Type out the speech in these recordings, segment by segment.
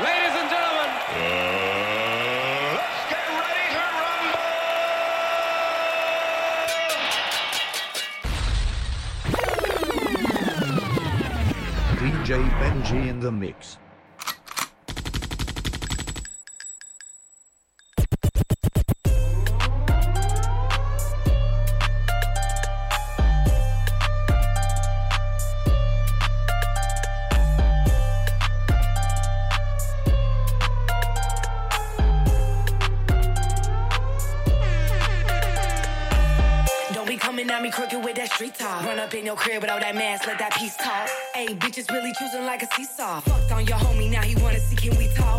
Ladies and gentlemen. Uh, let's get ready to rumble! DJ Benji in the mix. Bitches really choosing like a seesaw. Fucked on your homie, now he wanna see, can we talk?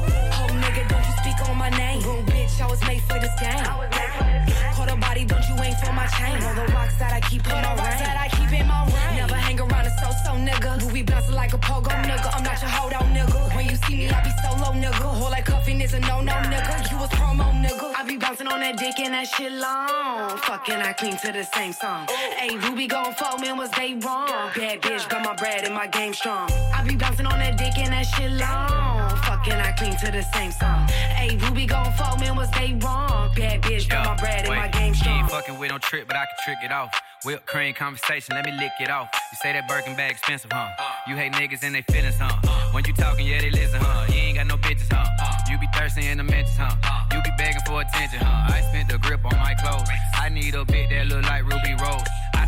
On that dick and that shit long. Fucking I clean to the same song. Hey, Ruby gon' fuck man, was they wrong? Bad bitch, got my bread and my game strong. I be bouncing on that dick and that shit long. Fucking I clean to the same song. Hey, Ruby gon' fuck man, was they wrong? Bad bitch, got my bread and my game strong. You ain't fucking with no trick, but I can trick it off. Whip cream conversation, let me lick it off. You say that Birkin bag expensive, huh? Uh. You hate niggas and they feelings, huh? Uh. When you talking, yeah, they listen, huh? You ain't got no bitches, huh? Uh. You be thirsty in the mentions, huh? You be begging for attention, huh? I spent the grip on my clothes. I need a bit that look like Ruby Rose.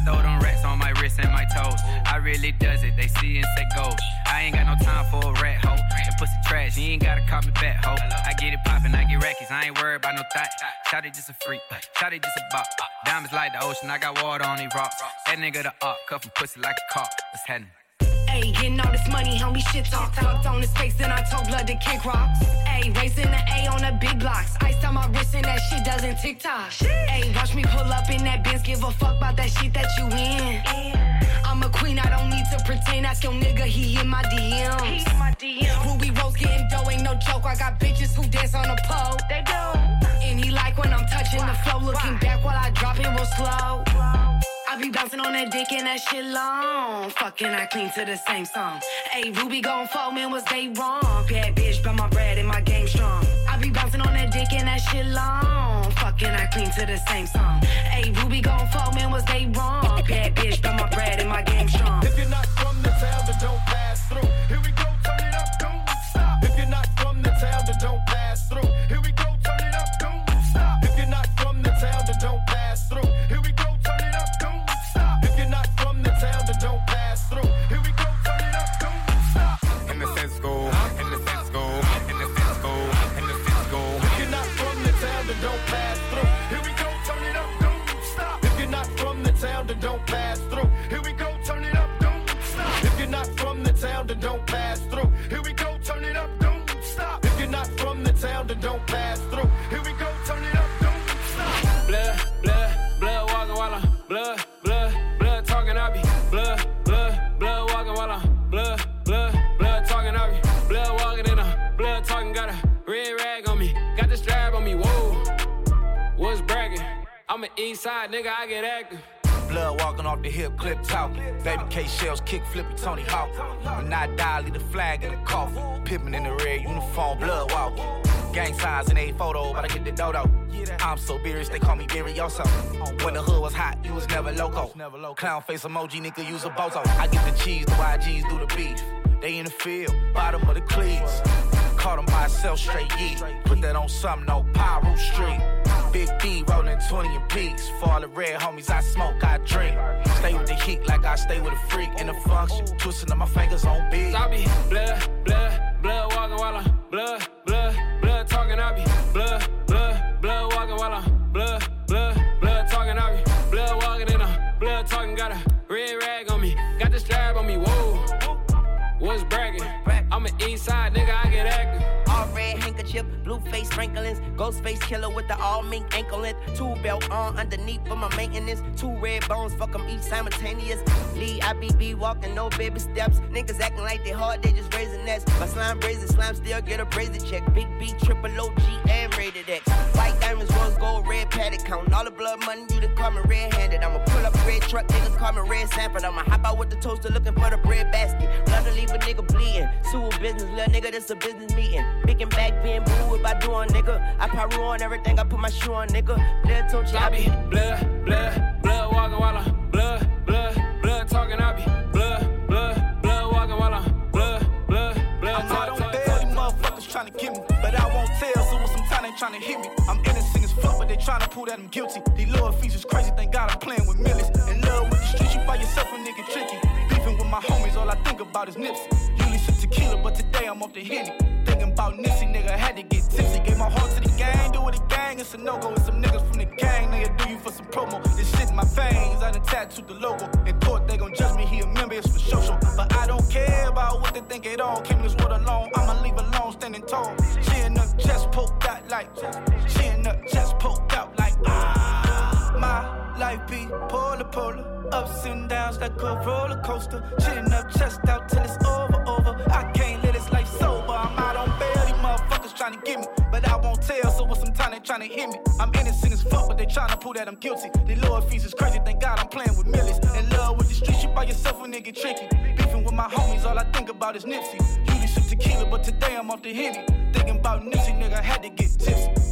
Throw them rats on my wrist and my toes. I really does it, they see and say go. I ain't got no time for a rat hoe. And pussy trash, you ain't gotta call me back, hoe. I get it poppin', I get rackies, I ain't worried about no thought. Shot it just a freak, shot it just a bop. Diamonds like the ocean, I got water on these rocks. That nigga the up, cuffin' pussy like a cop. Let's head Ayy, getting all this money, homie, shit talk. Fucked on his face, and I told blood to kick rocks. Ayy, racing the A on the big blocks. Ice on my wrist, and that shit doesn't tick tock. Ayy, watch me pull up in that Benz, give a fuck about that shit that you in. I'm a queen, I don't need to pretend. Ask your nigga, he in my DMs. He in my DMs. Ruby Rose getting dough, ain't no joke. I got bitches who dance on the pole. They do. And he like when I'm touching the flow, looking back while I drop it real slow. I be bouncing on that dick and that shit long. Fucking I clean to the same song. Hey, Ruby gon' fall, man, was they wrong? Bad bitch, but my bread and my game strong. I be bouncing on that dick and that shit long. Fucking I clean to the same song. Hey, Ruby gon' fall, man, was they wrong? Bad bitch, but my bread and my game strong. If you're not from the don't pass through. Here we go, turn it up, don't stop. If you're not from the town, then don't pass through. Here we go, turn it up, don't stop. If you're not from the town, then don't pass through. Here we go, turn it up, don't stop. Blood, blood, blood walking while I'm blood, blood, blood talking. Blood, blood, blood walking while I'm blood, blood, blood talking. Blood walking in blood talking. Got a red rag on me, got the strap on me. Whoa, what's bragging? I'm an east side nigga, I get active. Blood walking off the hip, clip talking. Baby K shells, kick flipping Tony Hawk. When I die, leave the flag in the coffin. Pippen in the red uniform, blood walking. Gang signs in a photo, but I get the dodo. I'm so serious, they call me Berrioso. When the hood was hot, you was never loco. Clown face emoji, nigga, use a bozo. I get the cheese, the YGs do the beef. They in the field, bottom of the cleats. Caught them myself, straight yeet. Put that on something, no Pyro Street. Big D rolling 20 in peaks. For all the red homies, I smoke, I drink. Stay with the heat like I stay with a freak in the function. Twisting up my fingers on beat. I be blood, blood, blood walking while I'm blood, blood, blood talking. I be blood, blood, blood walking while I'm blood, blood, blood talking. I be blood walking in a blood talking. Got a red rag on me, got the strap on me. Whoa, what's bragging? I'm an east side nigga, I get active. All red handkerchief, blue face sprinklings, Ghostface Killah with the all mink ankle length, two belt on underneath for my maintenance, two red bones, fuck 'em each simultaneous. Lee IBB walking no baby steps, niggas acting like they hard, they just raising finesse. My slime brazen, slime still get a brazen check. Big B, triple OG, and rated X. White diamonds, rose gold, red Patek. Counting all the blood money, you done call me red handed. I'ma pull up red truck, niggas call me red Sanford. I'ma hop out with the toaster looking for the bread basket. Love to leave a nigga bleeding. Sue business, little nigga, this a business meeting. And back being if I do on nigga. I probably on everything, I put my shoe on nigga. Blood tone, I be blood, blood, blood walking while I'm blood, blood, blood talking, I be blood, blood, blood walking while I'm blood, blood, blood I know I don't fail, these motherfuckers trying to get me, but I won't tell. So with some time they trying to hit me. I'm innocent as fuck, but they trying to prove that I'm guilty. These lower fees is crazy, thank God I'm playing with millions. In love with the streets, you by yourself a nigga tricky. My homies, all I think about is Nipsey. Usually some tequila, but today I'm off the Henny. Thinking about Nipsey, nigga, had to get tipsy. Gave my heart to the gang, do it a gang, it's a no-go. with some niggas from the gang, nigga, do you for some promo. This shit in my veins, I done tattooed the logo. In court, they gon' judge me, he a member, it's for show. But I don't care about what they think at all. Came this world alone, I'ma leave alone, standing tall. She in the chest poked out like, she in the chest poked life be polar polar, ups and downs like a roller coaster. Chin up, chest out till it's over, over. I can't let this life sober. I'm out on bail, these motherfuckers trying to get me, but I won't tell. So with some time they trying to hit me. I'm innocent as fuck, but they trying to prove that I'm guilty. The lower fees is crazy, thank God I'm playing with millions. In love with the streets, you by yourself a nigga tricky. Beefing with my homies, all I think about is Nipsey. Usually some tequila, but today I'm off the Henny. Thinking about Nipsey, nigga, had to get tipsy.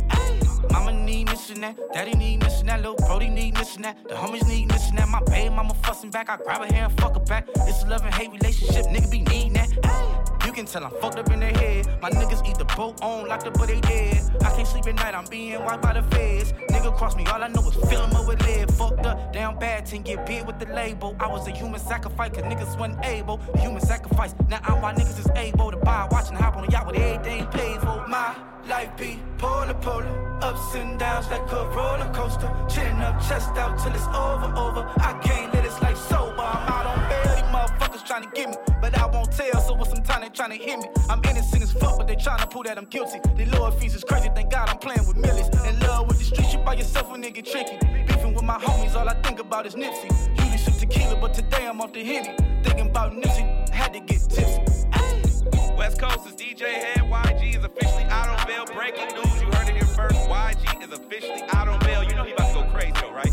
Mama need and that, daddy need and that, little Brody need and that, the homies need and that. My baby mama fussing back, I grab her hair and fuck her back. It's a love and hate relationship, nigga be needing that. Ay. You can tell I'm fucked up in their head. My niggas eat the boat on like the but they dead. I can't sleep at night, I'm being wiped by the feds. Nigga cross me, all I know is fill up with lead. Fucked up, down bad, ten get big with the label. I was a human sacrifice, cause niggas wasn't able. Human sacrifice, now I'm why niggas is able to buy, watch and hop on a yacht with everything paid for. My life be polar polar, ups and downs like a roller coaster. Chin up, chest out till it's over, over. I can't let this life sober. I'm out on trying to get me, but I won't tell. So with some time they trying to hit me. I'm innocent as fuck, but they trying to prove that I'm guilty. The lower fees is crazy, thank God I'm playing with millions. In love with the streets, you by yourself a nigga tricky. Beefing with my homies, all I think about is Nipsey. Usually some tequila, but today I'm off the Henny. Thinking about Nipsey, had to get tipsy. West Coast is DJ Head. YG is officially out on bail. Breaking news, you heard it here first. YG is officially out on bail. You know he about to go crazy, though, right?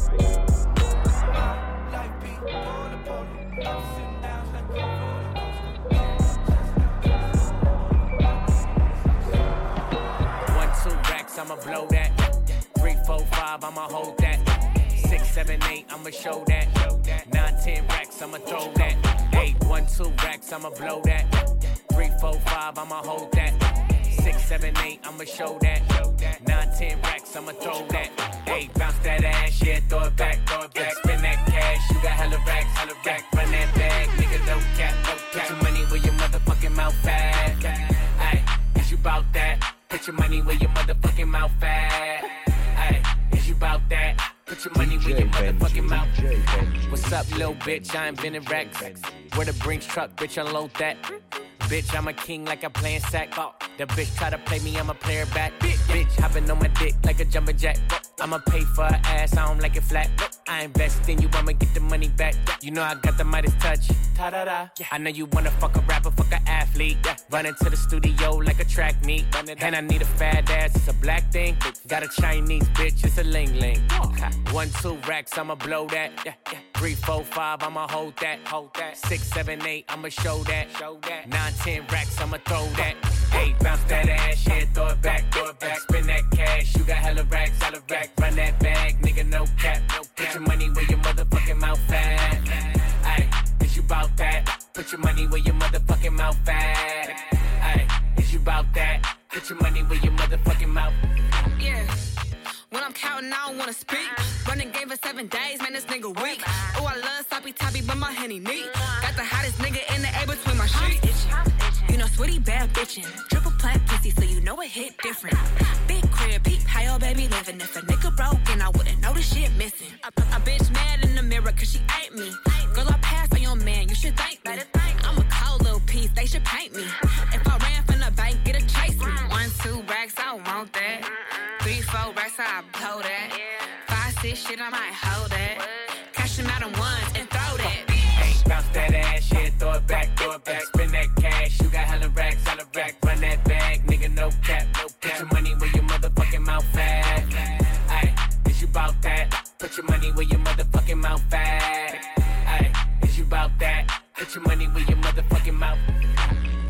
Racks, I'ma blow that. Three, four, five, I'ma hold that. Six, seven, eight, I'ma show that. Nine, ten racks, I'ma throw that. Eight, one, two racks, I'ma blow that. Three, four, five, I'ma hold that. Six, seven, eight, I'ma show that. Nine, ten racks, I'ma throw that. Eight, bounce that ass, yeah, throw it back, throw it back. Spin that cash, you got hella racks, hella rack. Run that bag, nigga, no cap, no cap. Put your money where your motherfucking mouth at. Ayy, is you bout that? Put your money where your motherfucking mouth at. Hey, is you bout that? Put your money where your motherfucking mouth. What's up, little bitch? I invented racks. Where the Brinks truck, bitch, unload that. Bitch, I'm a king like I'm playing sack. The bitch try to play me, I'ma play her back. Bitch, hopping on my dick like a jumping jack. I'ma pay for her ass, I don't like it flat. I invest in you, I'ma get the money back. You know I got the Midas touch. Ta da da. I know you wanna fuck a rapper, fuck a athlete. Run into the studio like a track meet. And I need a fat ass, it's a black thing. Got a Chinese bitch, it's a ling ling. Oh. One, two racks, I'ma blow that. Three, four, five, I'ma hold that. Hold that. Six, seven, eight, I'ma show that. Show that. Nine, ten racks, I'ma throw that. Eight, bounce that ass, yeah, throw it back, throw it back. Spin that cash, you got hella racks, hella rack. Run that bag, nigga, no cap, no cap. Put your money where your motherfucking mouth at. Ayy, is you bout that? Put your money where your motherfucking mouth at. Ayy, is you bout that? Put your money where your motherfucking mouth. Yeah. When I'm counting, I don't wanna speak. Running game for seven days, man, this nigga weak. Oh, I love sloppy toppy, but my henny neat. Got the hottest nigga in the A between my sheets. Sweetie bad bitchin'. Triple plat pussy, so you know it hit different. Big crib, peep, how your baby living. If a nigga broke, and I wouldn't know the shit missing. A, a bitch mad in the mirror, cause she ain't me. Girl, I passed on your man, you should thank me. I'm a cold little piece, they should paint me. If I ran from the bank, get a chase me. One, two racks, I want that. Three, four racks, I blow that. Five, six, shit, I might hold that. Put your money where your motherfucking mouth.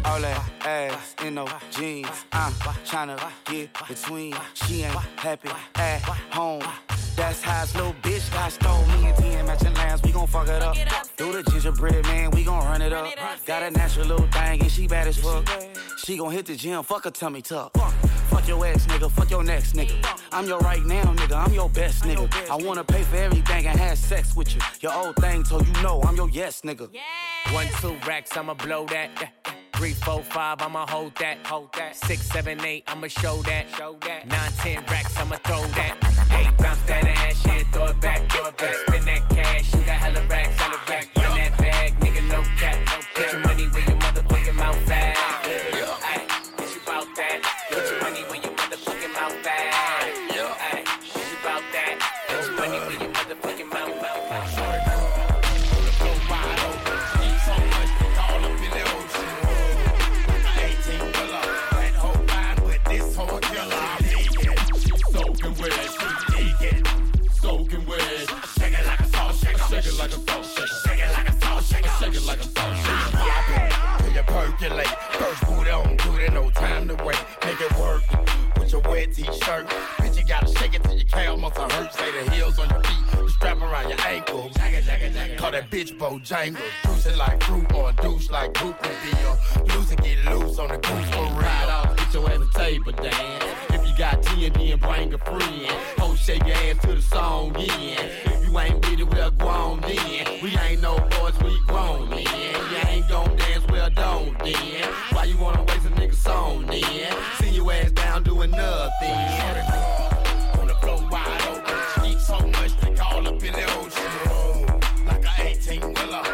All that ass in no jeans. I'm tryna get between. She ain't happy at home. That's how this little bitch got stole. Me and T matching lines, we gon' fuck it up. Do the gingerbread man, we gon' run it up. Got a natural little thing and she bad as fuck. She gon' hit the gym, fuck her tummy tuck. Fuck your ex, nigga. Fuck your next, nigga. I'm your right now, nigga. I'm your best, nigga. I wanna pay for everything and have sex with you. Your old thing, so you know I'm your yes, nigga. One, two racks, I'ma blow that. Three, four, five, I'ma hold that, hold that. Six, seven, eight, I'ma show that, show that. Nine, ten racks, I'ma throw that. Eight, bounce that ass, yeah, throw it back, throw it back, spin that Make it work with your wet t-shirt. Bitch, you gotta shake it till your calf muscle hurt. Say the heels on your feet, strap around your ankles. Jagger, jagger, jagger. Call that bitch Bojangles. Juice it like fruit or douche like group deal. Lose it, get loose on the goose for real. Ride off, get your ass a table dance. If you got T and then bring a friend. Ho, shake your ass to the song in. If you ain't with it, well, go on then. We ain't no boys, we grown men. Yeah then? Why you wanna waste a nigga's song then? See your ass down doing nothing. On the floor wide open, eat so much they call up in the ocean. Like an 18 wheeler.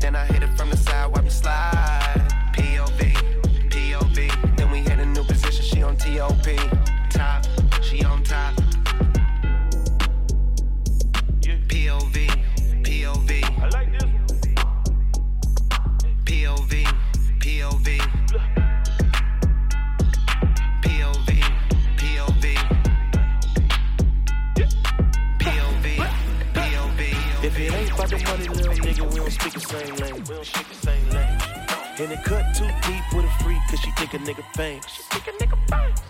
Then I hit it from the side, wipe it slide. It cut too deep with a freak, cause she think a nigga famous. She think a nigga famous.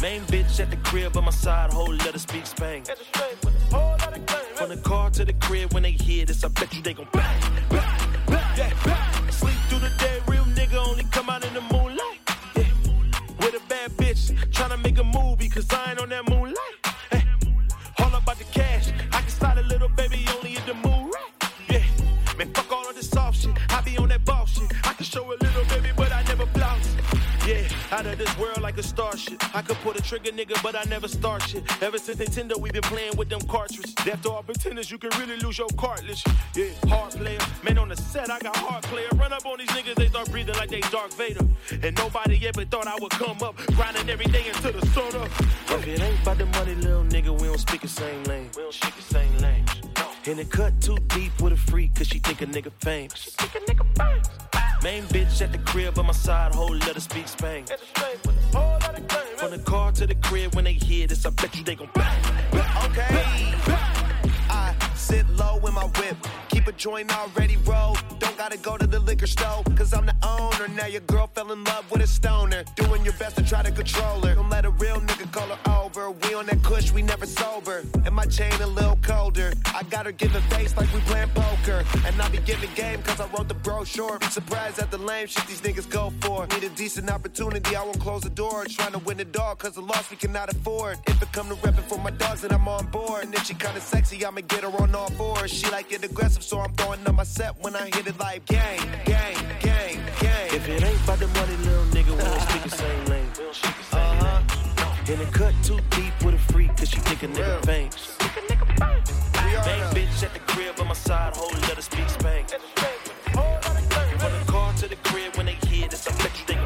Main bitch at the crib on my side, whole let her speak Spanglish. From the car to the crib, when they hear this, I bet you they gon' bang, bang, bang, bang. Sleep through the day, trigger, nigga, but I never start shit. Ever since Nintendo, we been playing with them cartridges. After all pretenders, you can really lose your cartilage. Yeah, hard player. Man, on the set, I got hard player. Run up on these niggas, they start breathing like they Darth Vader. And nobody ever thought I would come up, grinding every day until the sun up. If it ain't about the money, little nigga, we don't speak the same language. We don't speak the same language. And it cut too deep with a freak, cause she think a nigga famous. She think a nigga famous. Main bitch at the crib on my side, whole let her speak Spanglish. From the car to the crib, when they hear this, I bet you they gon' bang. Okay. I sit low in my whip. A joint already rolled. Don't gotta go to the liquor store. Cause I'm the owner. Now your girl fell in love with a stoner. Doing your best to try to control her. Don't let a real nigga call her over. We on that kush, we never sober. And my chain a little colder. I got her giving face like we playing poker. And I be giving game cause I wrote the brochure. Surprised at the lame shit these niggas go for. Need a decent opportunity, I won't close the door. Trying to win the dog cause the loss we cannot afford. If it come to reppin' for my dogs, then I'm on board. And if she kinda sexy, I'ma get her on all fours. She like it aggressive, so I'm throwing up my set when I hit it like gang, gang, gang, gang. If it ain't about the money, little nigga, we don't speak the same language. We don't the. Uh-huh. And it cut too deep with a freak, cause she think a nigga famous. Main bitch at the crib on my side, whole let her speak Spanglish. From the car to the crib, when they hear this, I bet you they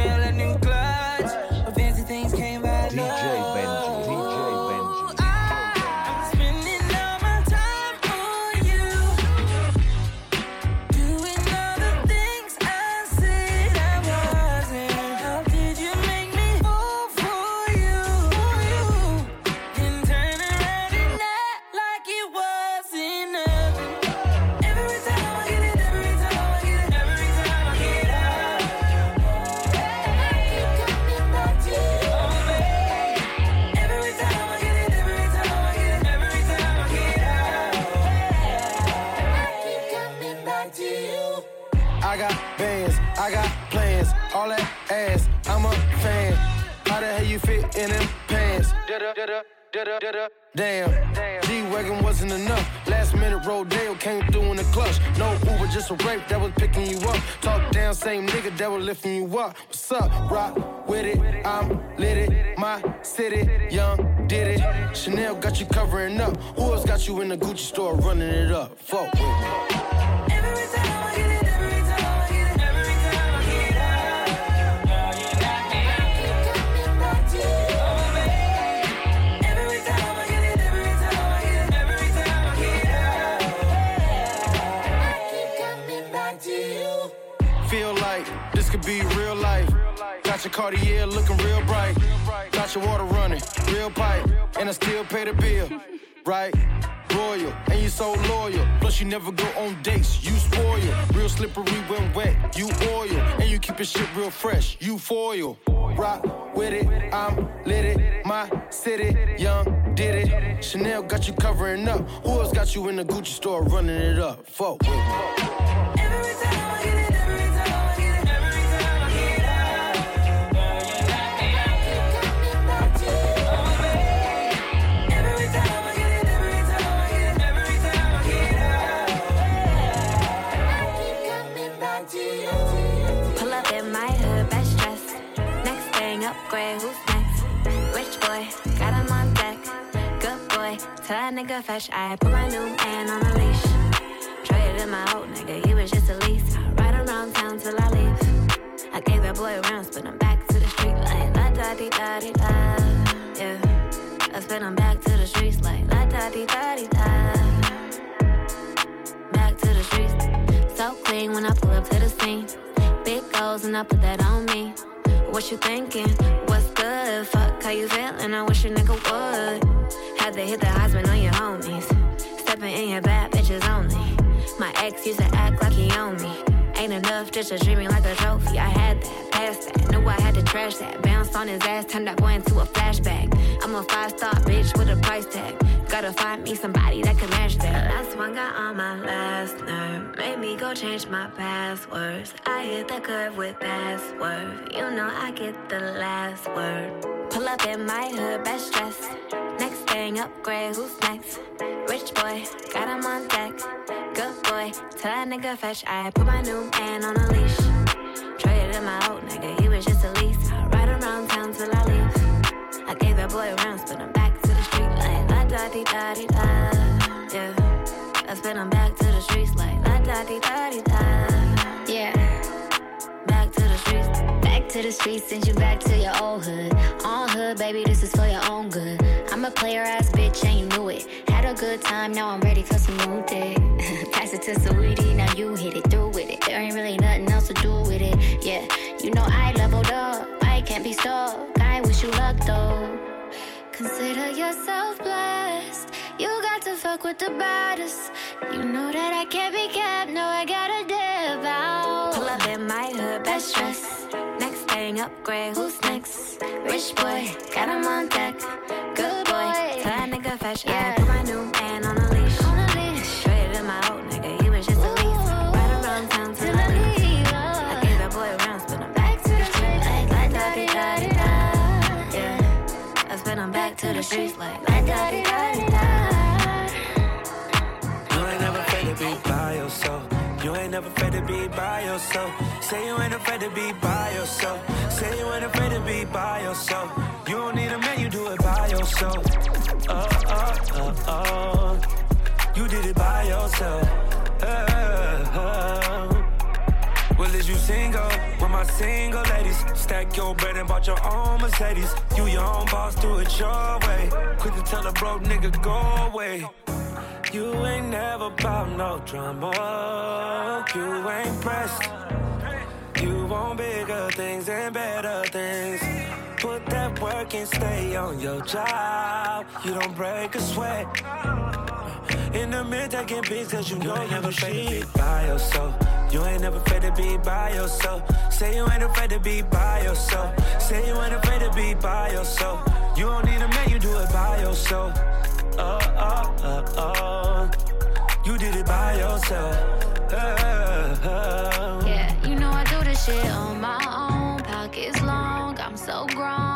Chanel and new A rape that was picking you up. Talk down, same nigga that was lifting you up. What's up? Rock with it, I'm lit it. My city, young, did it. Chanel got you covering up. Who else got you in the Gucci store running it up? Fuck with me. Got your Cartier looking real bright. Got your water running, real pipe. And I still pay the bill, right? Royal, and you so loyal. Plus, you never go on dates, you spoil. Real slippery when wet, you oil. And you keep your shit real fresh, you foil. Rock with it, I'm lit it. My city, young, did it. Chanel got you covering up. Who else got you in the Gucci store running it up? Fuck with me. Upgrade, who's next? Rich boy, got him on deck. Good boy, tell that nigga fetch. I put my new man on a leash. Traded in my old nigga, he was just a lease. Ride around town till I leave. I gave that boy rounds, but I'm back to the street like la da di da di da. Yeah, I spin him back to the streets like la da di da di da. Back to the streets. So clean when I pull up to the scene. Big goals and I put that on me. What you thinking? What's good? Fuck, how you feeling? I wish a nigga would. Had to hit the husband on your homies. Stepping in your bad bitches only. My ex used to act like he owned me. Ain't enough just to treat like a trophy. I had that, passed that, knew I had to trash that. Bounced on his ass, turned that boy into a flashback. I'm a five star bitch with a price tag. Gotta find me somebody that can match that. Last one got on my last nerve. Made me go change my passwords. I hit the curve with password. You know I get the last word. Pull up in my hood, best dress. Next thing upgrade, who's next? Rich boy, got him on deck. Good boy, tell that nigga fetch. I put my new man on a leash. Traded in my old nigga, he was just a lease. Ride around town till I leave. I gave that boy rounds, but I'm back di da di da. Yeah, I spin him back to the streets like la da di da di da. Yeah, back to the streets. Back to the streets, send you back to your old hood. On hood, baby, this is for your own good. I'm a player ass bitch, and you knew it. Had a good time, now I'm ready for some new dick. Pass it to Saweetie, now you hit it through with it. There ain't really nothing else to do with it. Yeah, you know I leveled up, I can't be stuck. I wish you luck though. Consider yourself blessed. You got to fuck with the baddest. You know that I can't be kept. No, I gotta dip out. Pull up in my hood, best dress. Next thing upgrade, who's next? Rich boy, got him on deck. Good boy, tell that nigga fetch. I put my new the streets like la da di da da. You ain't never afraid to be by yourself. You ain't never afraid to be by yourself. Say you ain't afraid to be by yourself. Say you ain't afraid to be by yourself. You don't need a man, you do it by yourself. Oh, oh, oh, oh. You did it by yourself. Oh, oh. Well, is you single? With my single ladies. Stack your bread and bought your own Mercedes. You your own boss, do it your way. Quick to tell a broke nigga, go away. You ain't never bout no drama. You ain't pressed. You want bigger things and better things. Put that work and stay on your job. You don't break a sweat. In the mirror taking pics cause you know you never afraid to be by yourself. You ain't never afraid to be by yourself. Say you ain't afraid to be by yourself. Say you ain't afraid to be by yourself. You don't need a man, you do it by yourself. Oh, oh, oh, oh. You did it by yourself. Yeah, you know I do this shit on my own. Pockets long, I'm so grown,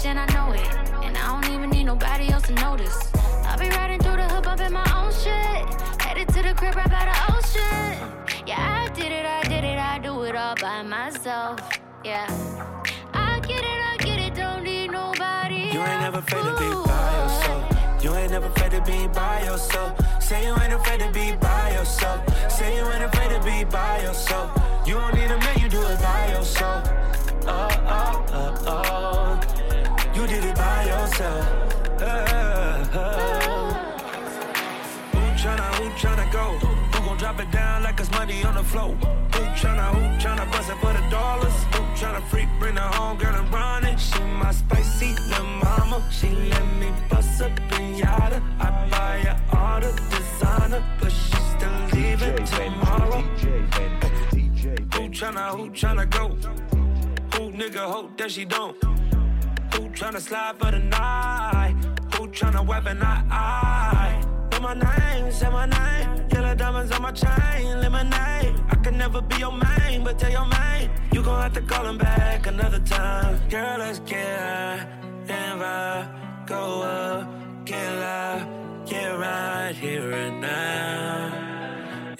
bitch and I know it. And I don't even need nobody else to notice. I'll be riding through the hood, bumping my own shit. Headed to the crib right by the ocean. Yeah, I did it, I did it, I do it all by myself. Yeah. I get it, I get it, don't need nobody. You ain't never afraid to be by yourself. You ain't never afraid to be by yourself. Say you ain't afraid to be by yourself. Say you ain't afraid to be by yourself. You don't need a man, down like it's money on the floor? Who tryna, who tryna bust it for the dollars? Who tryna freak, bring her home, girl, and run it? She my spicy little mama. She let me bust up pinata. I buy her all the designer, but she still leaving tomorrow. Who tryna, who tryna go? Who nigga hope that she don't? Who tryna slide for the night? Who tryna weapon I? Say my name, say my name. Yellow diamonds on my chain, lemonade. I can never be your main, but tell your main. You gon' have to call him back another time. Girl, let's get high and. Go up, get loud, get right here and now.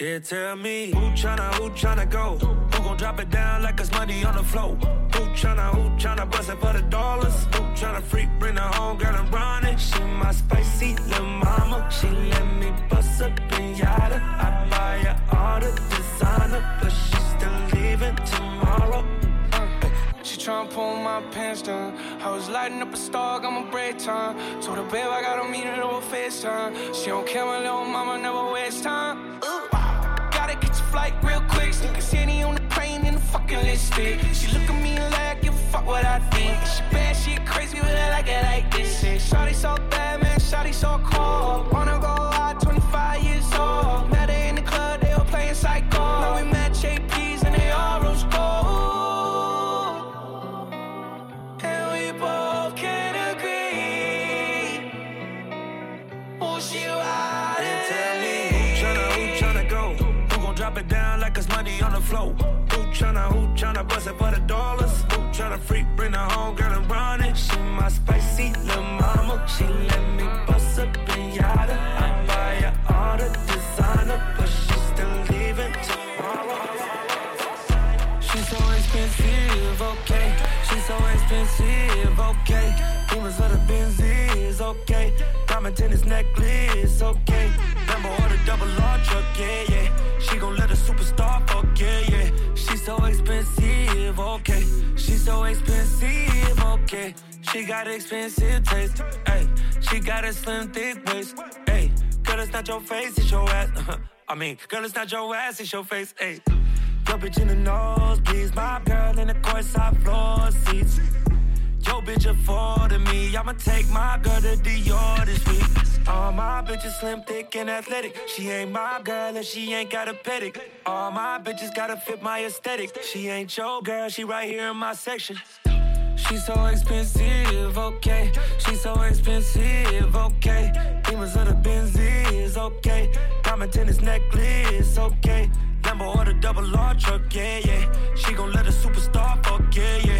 Yeah, tell me who tryna, who tryna go? Who gon' drop it down like it's money on the floor? Who tryna, who tryna bust it for the dollars? Who tryna freak, bring her home, girl, and run it? She my spicy little mama. She let me bust up pinata. I buy her all the designer, but she still leaving tomorrow. She tryna pull my pants down. I was lighting up a star, got my break time. Told her, babe, I gotta meet her over FaceTime. She don't care, my little mama never waste time. Ooh. Gotta catch a flight real quick. Sneak a city on the plane in the fucking listed. She look at me like, give fuck what I think. She bad, she crazy, but I like it like this. Yeah, Shawty so bad, man, Shawty so cold. Wanna go out, 25 years old. Met her in the club, they were playing psycho. Bust it for the dollars? Who tryna freak, bring her home, girl, and run it? She my spicy little mama. She let me bust up pinata. I buy her all the designer, but she still leaving tomorrow. She's so expensive, okay. She's so expensive, okay. Demons of the Benzies, okay. Diamond tennis necklace, okay. Lambo or the double R truck, yeah, yeah. She gon' let a superstar fuck, yeah, yeah. So expensive, okay. She's so expensive, okay. She got expensive taste, hey. She got a slim, thick waist, hey. Girl, it's not your face, it's your ass. Uh-huh. I mean, girl, it's not your ass, it's your face, hey. Your bitch in the nose, please. my girl in the courtside floor seats. Yo, bitch afforded me. I'ma take my girl to Dior this week. All my bitches slim, thick, and athletic. She ain't my girl and she ain't got a pedic. All my bitches gotta fit my aesthetic. She ain't your girl, she right here in my section. She's so expensive, okay. She's so expensive, okay. Demons of the Benzies, okay. Diamond tennis necklace, okay. Lambo or the double R truck, yeah, yeah. She gon' let a superstar fuck, yeah, yeah.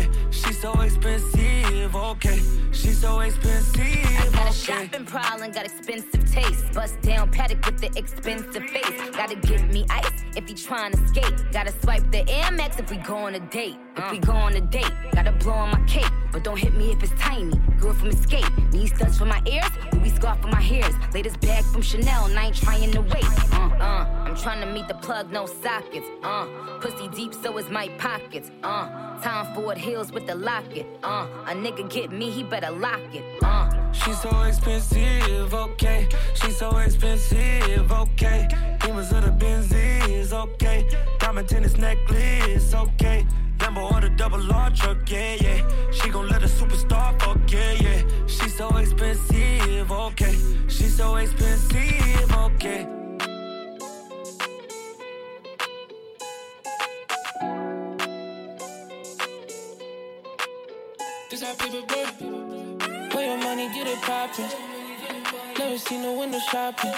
She's so expensive, okay. She's so expensive, I Got a shopping problem, got expensive taste. Bust down Patek with the expensive face. Gotta give me ice if he tryna skate. Gotta swipe the Air Max if we go on a date. If we go on a date, gotta blow on my cake. But don't hit me if it's tiny. Girl from escape. Need studs for my ears, Louis scarf for my hairs. Latest bag from Chanel, and I ain't trying to wait. Uh, uh, I'm trying to meet the plug, no sockets. Uh, pussy deep, so is my pockets. Uh, Tom Ford heels with the locket. Uh, a nigga get me, he better lock it. Uh. She's so expensive, okay. She's so expensive, okay. Demons of the Benzies, okay. Diamond tennis necklace, okay. Lambo or the double R truck, yeah, yeah. She gon' let a superstar fuck, yeah, yeah. She's so expensive, okay. She's so expensive, okay. This how people work. Where your money get it poppin'. Never seen no window shopping.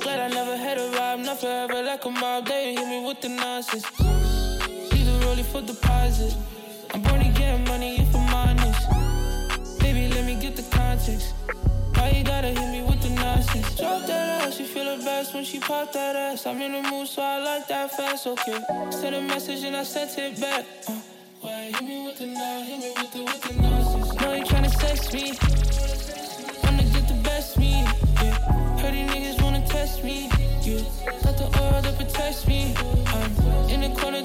Glad I never had a ride, not forever like a mob. They hit me with the nonsense. Rollie for deposit. I'm born to money if I'm honest. Baby, let me get the context. Why you gotta hit me with the nonsense? Drop that ass, she feel the best when she pop that ass. I'm in the mood, so I like that fast, okay. Send a message and I sent it back. Uh, why hit me with the nonsense? Hit me with the, with the nonsense. Know you tryna sex me. Wanna get the best me. Yeah. Heard these niggas wanna test me. Yeah. Got the oil that protects me. I'm in the corner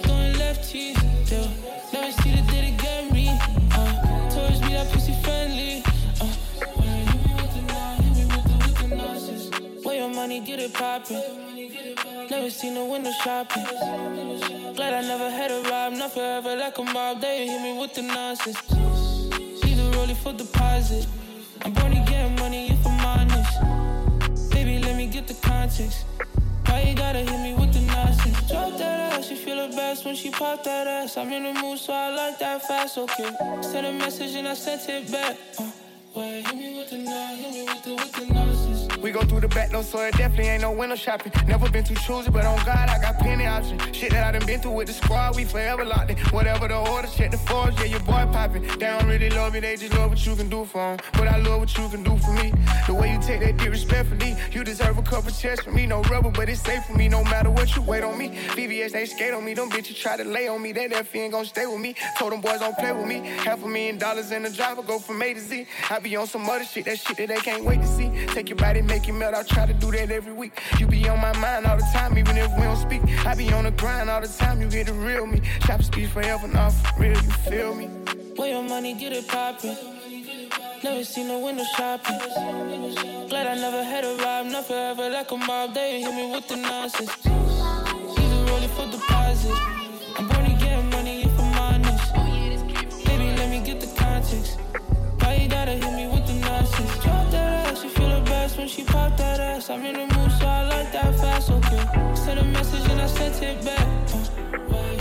lefties. Yeah. Never see the day to get me. Uh, towards me that pussy friendly. Uh, hit me with the nonsense? Where your money get it poppin'. Never seen no window shopping. Glad I never had a rob, not forever like a mob. They hit me with the nonsense. Leave the rollie for deposit. I'm only getting money if I'm honest. Baby, let me get the context. Why you gotta hit me with the nonsense? Drop that ass, you feel the best when she pop that ass. I'm in the mood, so I like that fast, okay. Send a message and I sent it back. Uh, wait, hit me with the nonsense, hit me with the, with the nonsense. We go through the back door, so it definitely ain't no window shopping. Never been too choosy, but on God, I got plenty options. Shit that I done been through with the squad, we forever locked in. Whatever the order, check the force, yeah, your boy popping. They don't really love me, they just love what you can do for them. But I love what you can do for me. The way you take that dick respectfully, you deserve a couple checks from me. No rubber, but it's safe for me, no matter what you wait on me. VVS, they skate on me, them bitches try to lay on me. That ain't gon' stay with me. Told them boys don't play with me. Half a million dollars in the driver, go from A to Z. I be on some other shit, that shit that they can't wait to see. Take your body, make it melt, I try to do that every week. You be on my mind all the time, even if we don't speak. I be on the grind all the time, you get the real me. Chop speed forever, now for real, you feel me? Where your money, get it poppin'. Never seen no window shopping. Glad I never had a rob, not forever like a mob. They hit me with the nonsense. Leave the rollie for deposit. I'm only getting money if I'm honest. Baby, let me get the context. Why you gotta hit me with when she popped that ass. I'm in the mood, so I like that fast, okay. Send a message and I sent it back. Say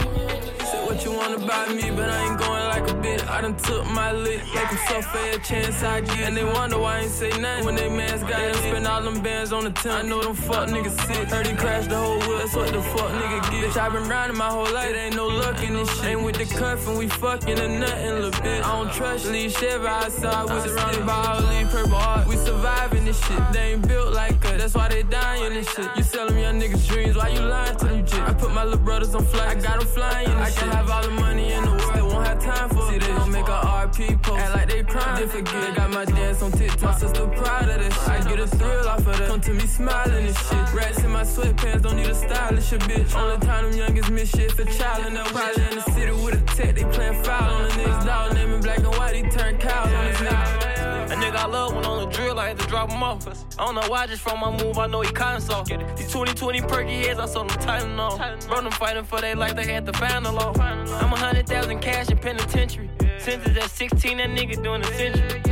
want about me, but I ain't going like a bitch. I done took my lick, make them suffer a chance I get. And they wonder why I ain't say nothing when they mans got it. Spend all them bands on the tent. I know them fuck niggas sick. Heard he crashed the whole wheel, so what the fuck nigga get? Bitch, I been riding my whole life, it ain't no luck in this shit. Ain't with the cuff and we fucking or nothing, little bitch. I don't trust, leave Chevy outside. We surrounded by all these purple hearts. We surviving this shit. They ain't built like us, that's why they dying this shit. You sell them young niggas dreams, why you lying to them jit? I put my little brothers on flight, I got them flying I can have all the money in the world, they won't have time for See, they gon' make a RP post, act like they crying. They forget, they got my dance on TikTok, my sister proud of this shit. I get a thrill off of that, come to me smiling and shit. Rats in my sweatpants, don't need a stylish a bitch. Only time them youngest miss shit for child and Probably in the city with a tech, they playin' foul on the niggas. Dog name in black and white, he turn cow on this nigga. Nigga I love went on the drill, I had to drop him off. I don't know why, just from my move, I know he cotton soft. These 2020 perky heads, I saw them tighten off. Bro, them fighting for they life, they had to find the law. I'm a hundred thousand cash in penitentiary. Sentence at 16, that nigga doing a century.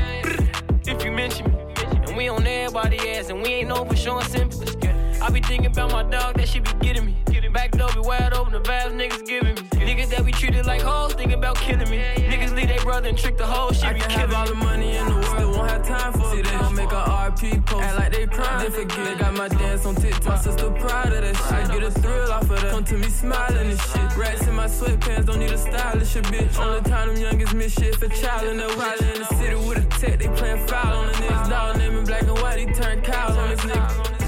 If you mention me, and we on everybody ass, and we ain't for showing sympathy. I be thinking about my dog, that she be getting me. Back door be wide open, the vibes niggas giving me. Niggas that be treated like hoes, thinking about killing me. Niggas leave they brother and trick the whole shit. I be can have all the money in the world, won't have time for See, they gon' make a RP post, act like they crying. They forget, they got my dance on TikTok. My sister proud of that shit. I get a thrill off of that. Come to me smiling and shit. Rats in my sweatpants, don't need a stylish a bitch. Only time them youngest miss shit for child and they probably in the city with a tech, they playin' foul on the niggas. Dog name black and white, he turned cows on this nigga.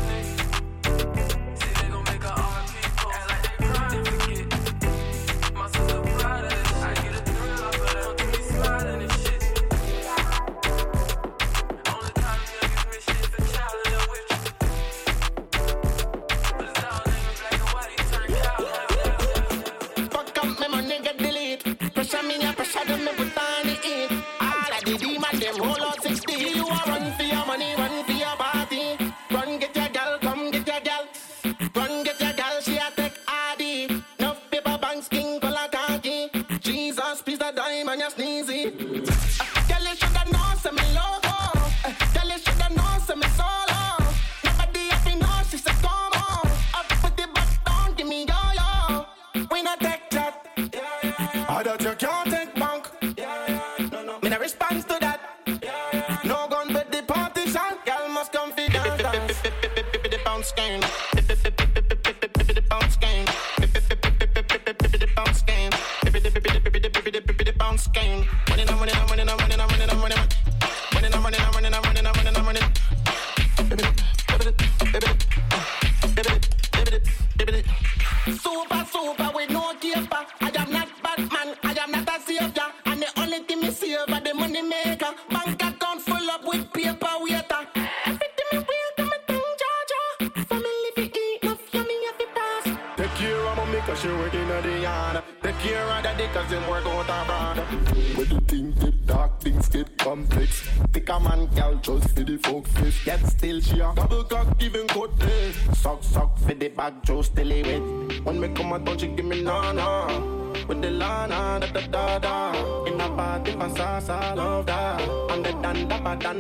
The dime and you sneezy. Uh, Girl, you shoulda known, say me logo. Uh, Girl, you shoulda known, say me solo. Nobody happy know, she said come on. Up with the back down, give me yo yo. We not take that. I that you can't take bank. Me no response to that.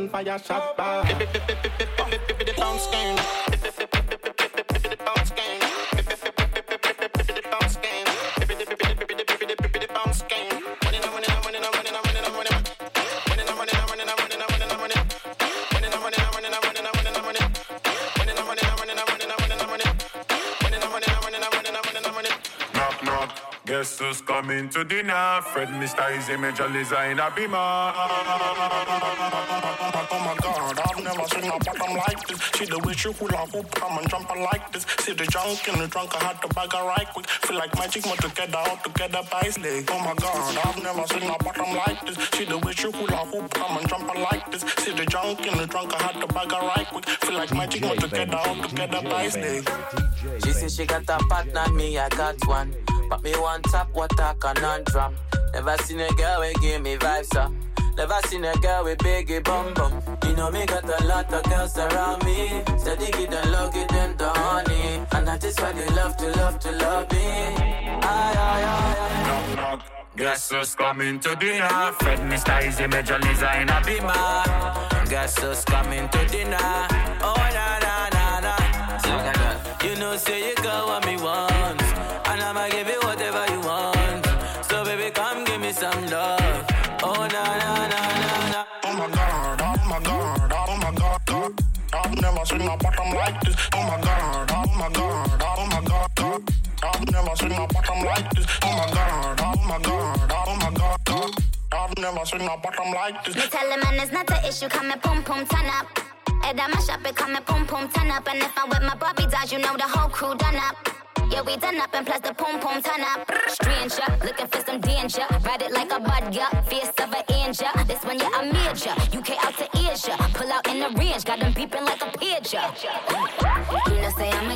Dan fire shot back. Bounce game. Bounce game. Guess who's coming to dinner? Fred, Mr. Easy, Major Liza in a beamer. Way she hula hoop, come and jump like this. See the junk in the trunk, I had to bag her right quick. Feel like magic, more together, all together leg. Oh my god, I've never seen a bottom like this. See the way she hula hoop, come and jump like this. See the junk in the trunk, I had to bag her right quick. Feel like magic, more together, all together leg. She said she got a partner, me I got one. But me one tap, what a conundrum. Never seen a girl with give me vibes up. Never seen a girl with biggie bum bum. Know me got a lot of girls around me. Steady give them love, give them the honey. And that is why they love to love to love me. Aye, aye, aye, aye. Knock, knock. Guess who's coming to dinner? Fred, Mr. Easy, Major Liza in a beamer. Guess who's coming to dinner? Oh, na, na, na, na. You know, say you got what me want. Never seen a bottom like this. Me tell the man it's not an issue, come and pum pum turn up. Head on my shop, it come and pum pum turn up. And if I'm with my Barbie dolls, you know the whole crew done up. Yeah, we done up and plus the pum pum turn up. Stranger, looking for some danger. Ride it like a bud, yeah. Fierce of an angel. This one, yeah, I'm major. UK out to Asia. Pull out in the range, got them beeping like a pigeon. You know, say I'ma give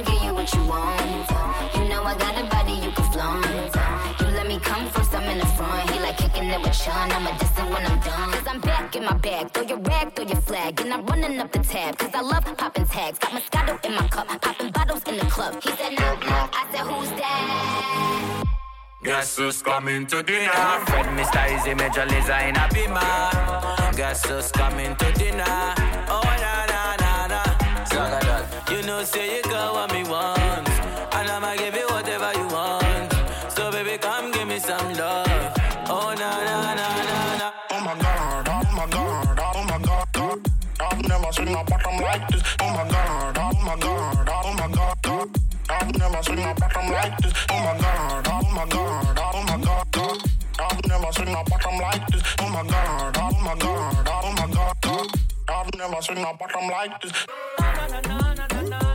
it with Sean. I'm a distant when I'm done. Cause I'm back in my bag. Throw your rag, throw your flag. And I'm running up the tab. Cause I love popping tags. Got Moscato in my cup. Popping bottles in the club. He said, knock, knock. I said, who's that? Guess who's coming to dinner? Fred, Mr. Easy, Major Liza in a beamer. Guess who's coming to dinner? Oh, na, na, na, na. You know, say you got what me want. And I'ma give you A bottom like this. Oh my god, oh my god, oh my god, god. I've never seen a bottom like this. Oh my god, oh my god, oh my god, god. I've never seen a bottom like this. Oh my god, oh my god, oh my god, god. I've never seen a bottom like this. Tell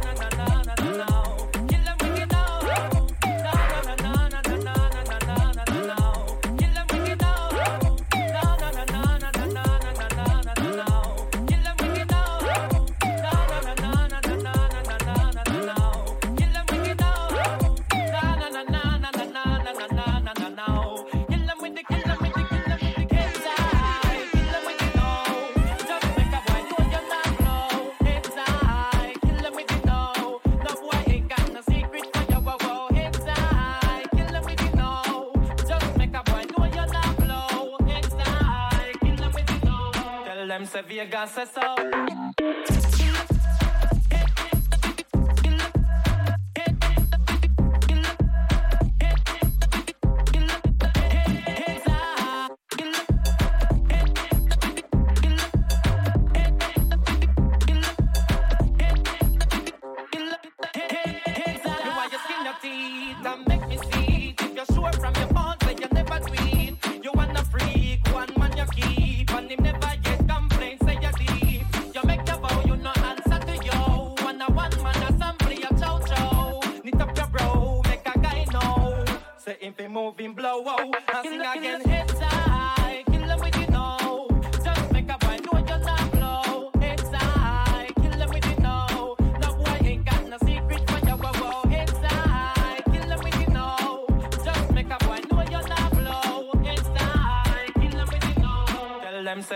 them say Vegas say so.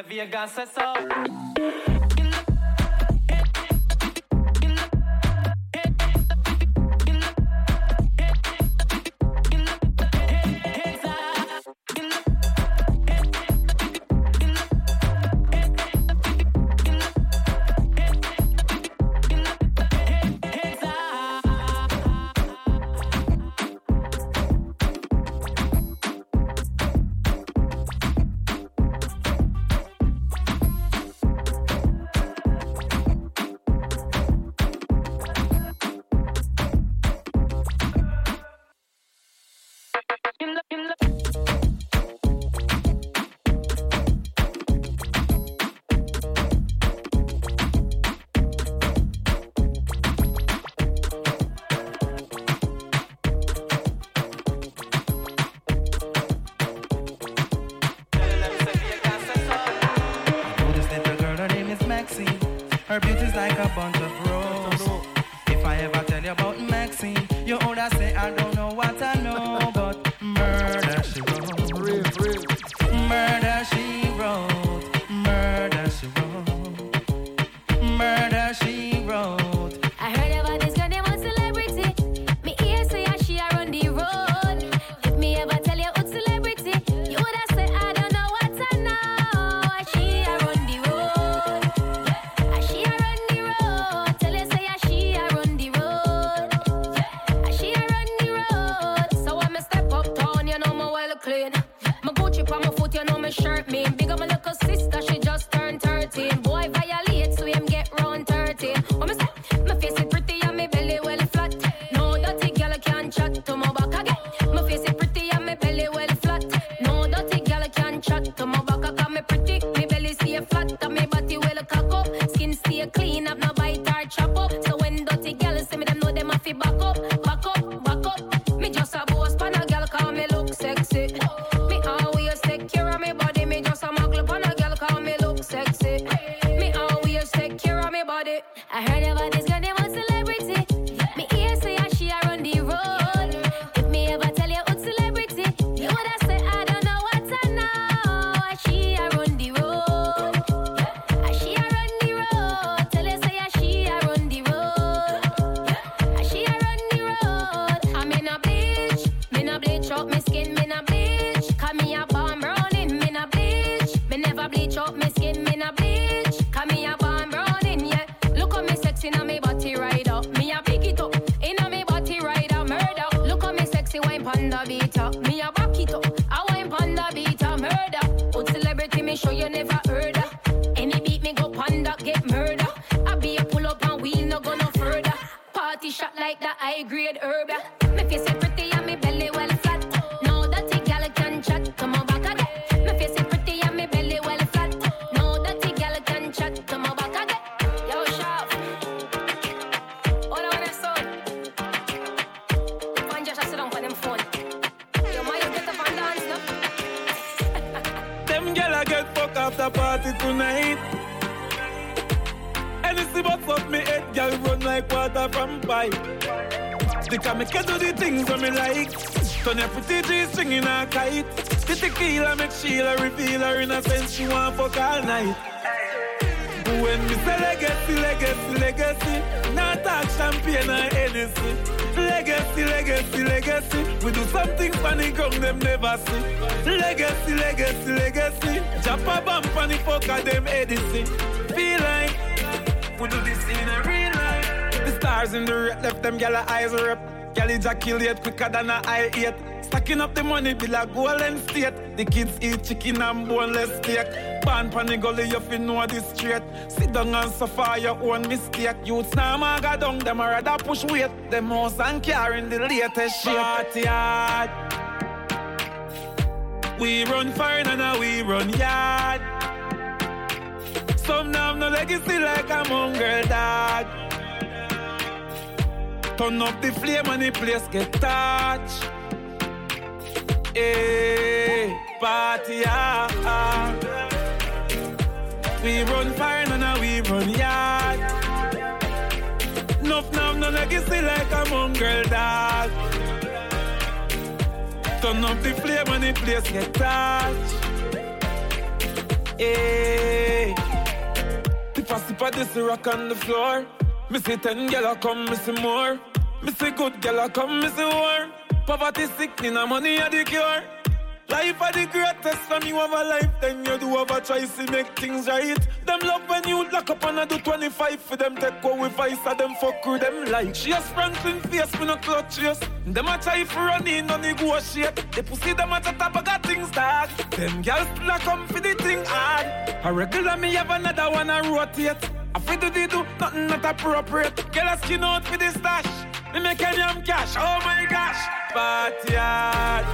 via gas They can make you do the things that me like. Turn your pretty G singing a kite. The tequila make Sheila reveal her innocence. She want fuck all night. When me say legacy, legacy, legacy, not talk champagne or anything. Legacy, legacy, legacy, we do something funny come them never see. Legacy, legacy, legacy, jump a bump funny the fuck of them Edison. Feel like we do this in a real Stars in the red, left them gyal eyes rep. Gyal yet quicker than a I eight. Stacking up the money, be like golden state. The kids eat chicken and boneless steak. Ban pan the gully, you fi know this straight. Sit down and suffer your own mistake. Youths now maga down, them a rather push weight. Them house and carrying the latest shit. Party hard. We run fine and we run yard. Some now no legacy like a mongrel dog. Turn up the flame and the place get touch. Hey, party hard. Ah. We run fire and we run yard. Nuff now, no legacy like a mongrel dog. Turn up the flame and the place get touch. Hey, the pass the rock on the floor. See ten gyal a come, me see more. See good gyal a come, me see more. Poverty sickness, and money a the cure. Life are the greatest when you have a life, then you do have a choice to make things right. Them love when you lock up and I do 25 for them, take what with vice, and them fuck with them like. She a Franklin face, me no clutch yes. Them a try for running, no negotiate. They pussy them at the top, I got things dark. Them girls still a come for the thing hard. A regular me have another one I rotate. I do they do nothing not appropriate. Girl a skin out for the stash. Me make any damn cash, oh my gosh. Backyard.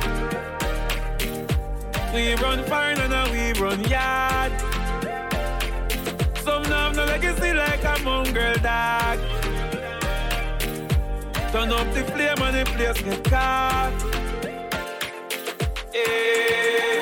We run fire and now we run yard. Some now have no legacy like a mongrel dog. Turn up the flame and the place get caught. Hey.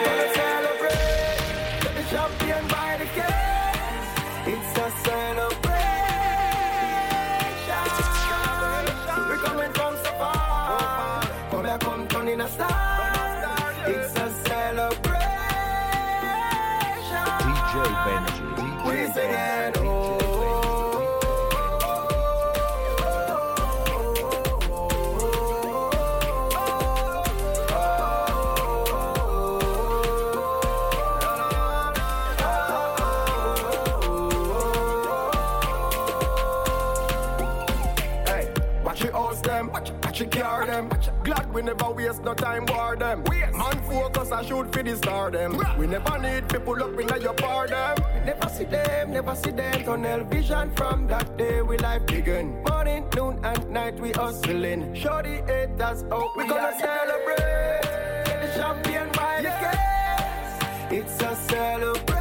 No time war them. Man focus and shoot for the star them. We never need people up in your bar them. Never see them, never see them. Tunnel vision from that day we life begin. Morning, noon and night we hustling. Show the haters out. We gonna celebrate. Get the champion by the case. It's a. Celebration.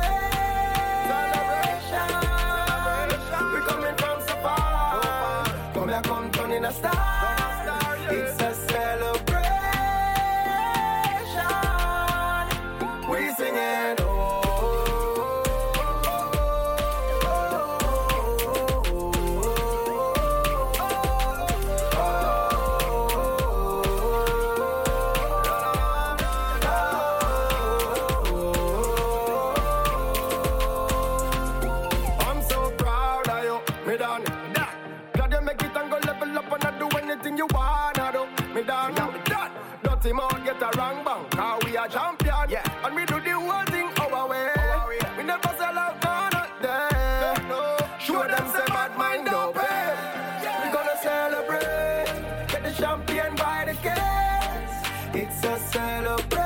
And we do the whole thing our way. We never sell out none of them. No, Show them say bad mind don't pay. We gonna celebrate, get the champion by the case. It's a celebration.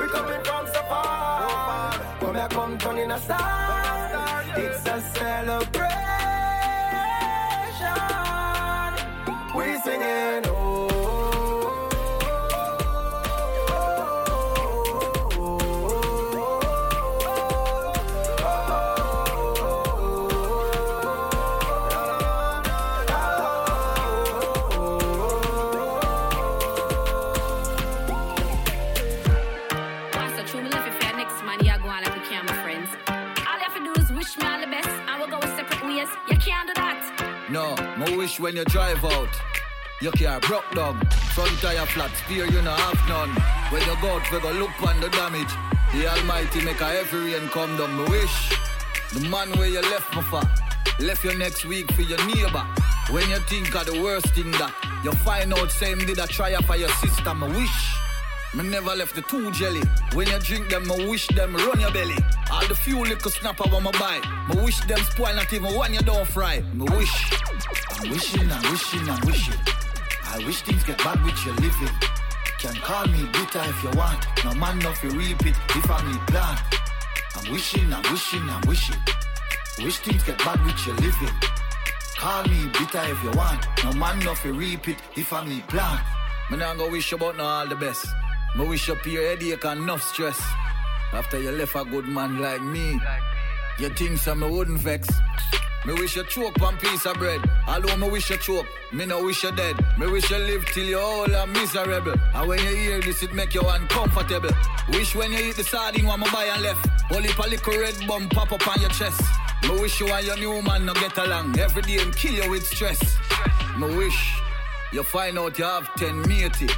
We coming from so far. Come here, come turn in a star. It's a celebration. My when you drive out. Your car broke down, front tire flat, spear you no have none. When you go out, we go look on the damage. The Almighty make a heavy rain come down. My wish, the man where you left me for, left you next week for your neighbor. When you think of the worst thing that you find out, same did a try for your sister. My wish. Me never left the two jelly. When you drink them, me wish them run your belly. All the few little snapper when me buy. Me wish them spoil not even one you don't fry. Me wish. I'm wishing, I'm wishing, I'm wishing. I wish things get bad with your living. Can call me bitter if you want. No man no reap it if I need plan. I'm wishing, I'm wishing, I'm wishing. Wish things get bad with your living. Call me bitter if you want. No man no reap it if I need plan. Me nah go wish you about no all the best. Me wish up your headache and enough stress. After you left a good man like me, you think some me wouldn't vex. Me wish you choke one piece of bread. Although me wish you choke, me no wish you dead. Me wish you live till you all are miserable. And when you hear this, it make you uncomfortable. Wish when you eat the sardine, one me buy and left. Only a little red bum pop up on your chest. Me wish you and your new man no get along. Every day and kill you with stress. Me wish you find out you have 10 matey.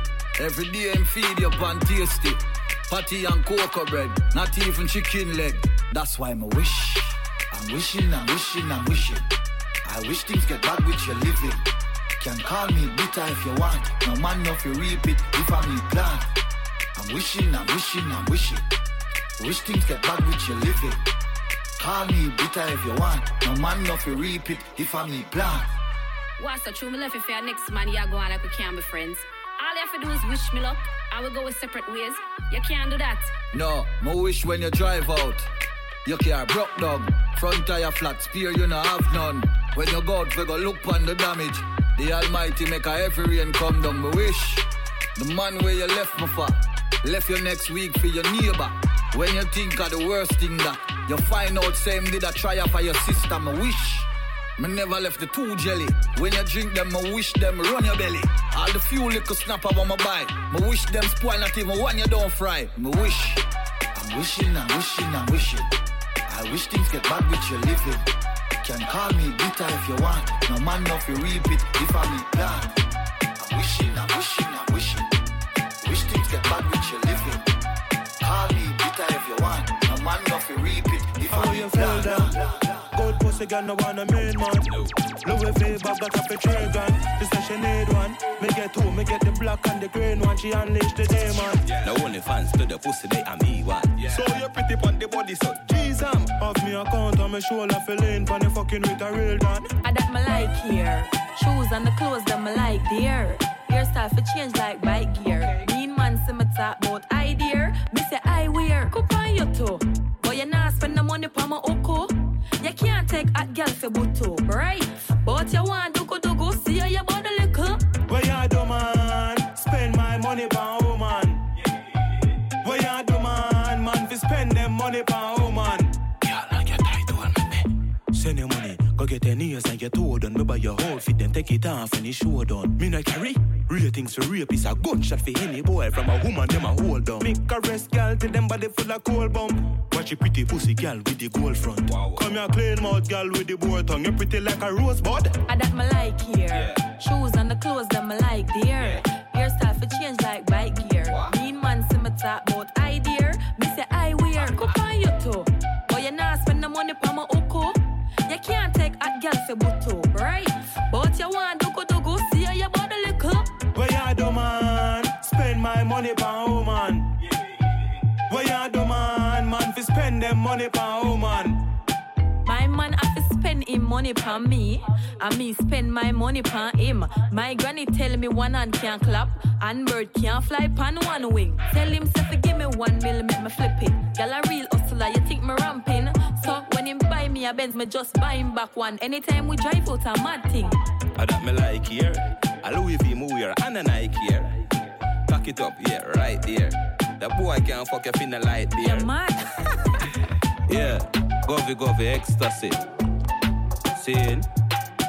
Every day him feed you pan tasty. Patty and cocoa bread, not even chicken leg. That's why a wish. I'm wishing, I'm wishing, I'm wishing. I wish things get back with your living. Can call me bitter if you want. No man if you reap it if I'm in plan. I'm wishing, I'm wishing, I'm wishing. Wish things get back with your living. Call me bitter if you want. No man if you reap it if I'm in plan. What's the true? Me left if your next man, you go on like we can't be friends. All you have to do is wish me luck. I will go with separate ways. You can't do that. No, my wish when you drive out. Your car broke down, front tire flat, spear you no have none. When you go out, we go look on the damage. The Almighty make a every rain come down. My wish, the man where you left me for, left you next week for your neighbor. When you think of the worst thing that you find out, same did a try for your sister. My wish. Me never left the two jelly. When you drink them, I wish them run your belly. All the few little snapper I wanna buy. Me wish them spoil not even one you don't fry. Me wish. I'm wishing, I'm wishing, I'm wishing. I wish things get bad with your living. Can call me bitter if you want. No man if you reap it if I'm in plan. I'm wishing, I'm wishing, I'm wishing. Wish things get bad with your living. Call me bitter if you want. No man if you reap it if I'm oh, you in plan. That? Good pussy girl, no want a main man. Louis V bag got off a tray gun. She say she need one. Me get two, me get the black and the green one. She unleash the demon. Now only fans to the pussy, they are me one. So you pretty on the body, so jeez, um. am. Have me account on my shoulder, feeling for the fucking with a real done. I that me like here. Shoes and the clothes that me like there. Hairstyle for change like bike gear. Mean man see me talk about idea. Me say I wear. Cup on your toe. But you not spend the money for my oko. You can't take a girl for buto, right? But you want dugu go see how your body little. What you do, man? Spend my money for woman. What you do, man? Man, fi spend them money for woman. Send your money, go get your nails and your toe done. Me buy your whole fit, then take it off when the show done. Me not carry real things for rape. It's a gunshot for any boy from a woman, them a hold on. Make a rest, girl, till them body full of cold bomb. Watch a pretty pussy girl with the gold front. Come here, clean mouth girl with the boy tongue. You pretty like a rosebud. I that me like here. Shoes and the clothes that me like there. Hairstyle for change like bike gear. Mean man see me talk about take a girl for buto, oh, right? But you want dugu dugu, see how your body little. What you do, man? Spend my money for woman. What you do, man? Man, fi spend them money for woman. My man have to spend him money pon me, and me spend my money pon him. My granny tell me one hand can't clap, and bird can't fly pon one wing. Tell him say a Benz, me just buy him back one. Anytime we drive out a mad thing. I that me like here. A Louis V me wear and a Nike here. Pack it up, yeah, right there. The boy can't fuck up in the light there. You mad? Yeah, govy govy ecstasy. Saying,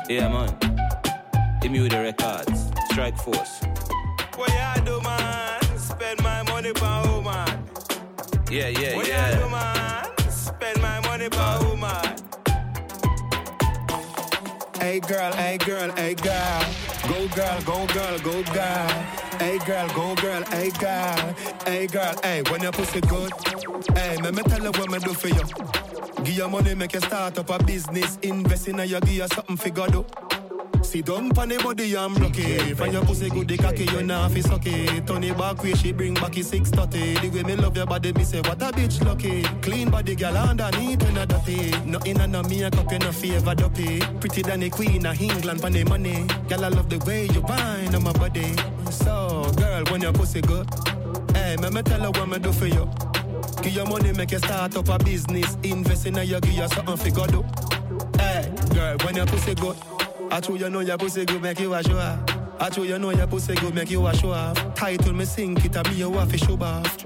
yeah man. Him with the records. Strike force. What you do, man? Spend my money for woman. Yeah, yeah, What yeah. you do, man? Spend my money for Hey girl, hey girl, hey girl. Go girl, go girl, go girl. Hey girl, go girl, hey girl. Hey girl, hey, when your pussy good. Hey, me me tell you what me do for you. Give you money, make you start up a business. Invest in you, give something for God do. Sit down pon the body and block it. Find your pussy good, the cocky, you nah fi suck it. Turn it back way, she bring back it 630. The way me love your body, me say, what a bitch lucky. Clean body, girl, underneath, you not dirty. Nothing on no makeup, you no favor dopey. Pretty than the queen of England, pon the money. Girl, I love the way you bind on my body. So, girl, when your pussy good, hey, me me tell her what me do for you. Give your money, make you start up a business. Invest in you, give you something for God. Hey, girl, when your pussy good. I true you know your pussy good make you a show off. I true you know your pussy good make you a show off. Title me sink it a me you want fi show off.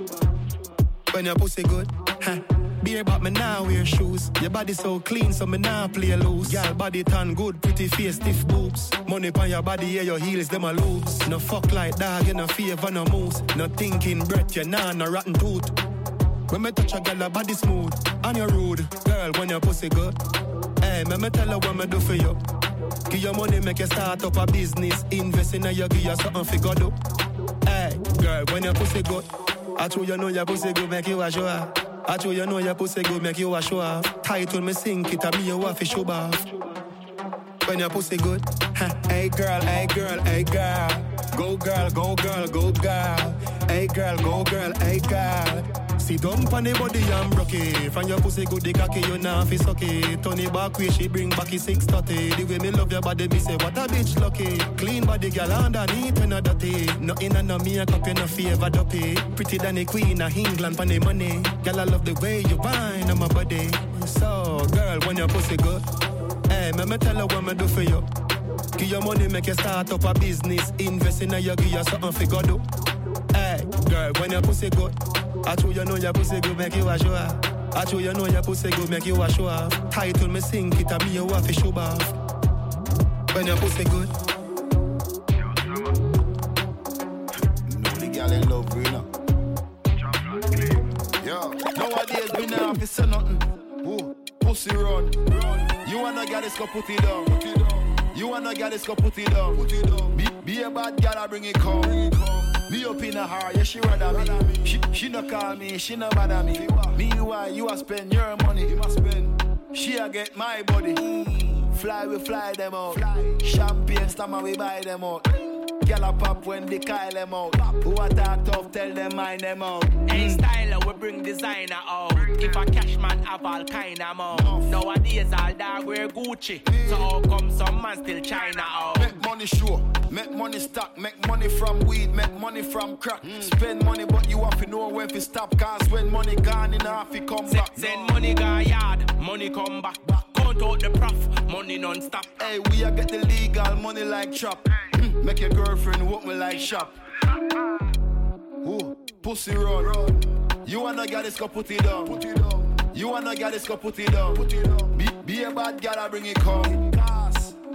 When your pussy good, huh? Beer but me now wear shoes. Your body so clean so me now play loose. Girl body tan good, pretty face, stiff boobs. Money pon your body, yeah your heels them a loose. No fuck like dog, you no favor no moose. No thinking breath, you nah no rotten tooth. When me touch a girl, her body smooth and you rude. Girl, when your pussy good, hey, me me tell her what me do for you. Give your money, make you start up a business. Invest in you, give you something for God. Hey, eh, girl, when your pussy good, I told you know your pussy good, make you a show off. I told you know your pussy good, make you a show off. Title me sink it, I me you off, show off. When your pussy good? Hey girl, hey girl, hey girl. Go girl, go girl, go girl. Hey girl, go girl, hey girl. See dump on the body and broke it. From your pussy good, the cocky, you now fi suck it. Turn back way, she bring back it 630. The way me love your body, me say, what a bitch lucky. Clean body, girl, underneath when I dirty. Nothing and no makeup, you no favor dopey. Pretty than the queen of England for the money. Girl, I love the way you bind on my body. So, girl, when your pussy good. Hey, me, me tell her what me do for you. Give your money, make you start up a business. Invest in you, give you something for God do. Girl, when your pussy good. I told you know your pussy good, make you a show off. I told you know your pussy good, make you a show off. Title me sink it, and me you have to show off. When your pussy good. Girl in love, you know. Yo, nowadays we never have to say nothing. Pussy run. You wanna get this, go put it down. Put it down. You wanna get this, go put it down. Put it down. Be, be a bad girl, I bring it come. Bring it come. Me up in a heart, yeah, she rather me. She, she no call me, she no bother me. Me, why you a spend your money? You must spend. She a get my body. Fly, we fly them out. Champagne, stammer, we buy them out. Gyal a pop when they call them out. Who a talk tough, tell them mind them out. Hey, styler, we bring designer out. If a cash man have all kind of mouth. Nowadays, all dog wear Gucci. So how come some man still China out? Make money sure, make money stack, make money from weed, make money from crack. Spend money, but you have to know when to stop. Cause when money gone, in half it come back. Send money go yard, money come back. back. Count out the prof, money non-stop. Hey, we a get the legal money like chop. Mm, Make your girlfriend walk me like shop. Ooh, pussy run. You wanna get this, go put it down. Put it down. You wanna get this, go put it down. Put it down. Be, be a bad girl, I bring it come.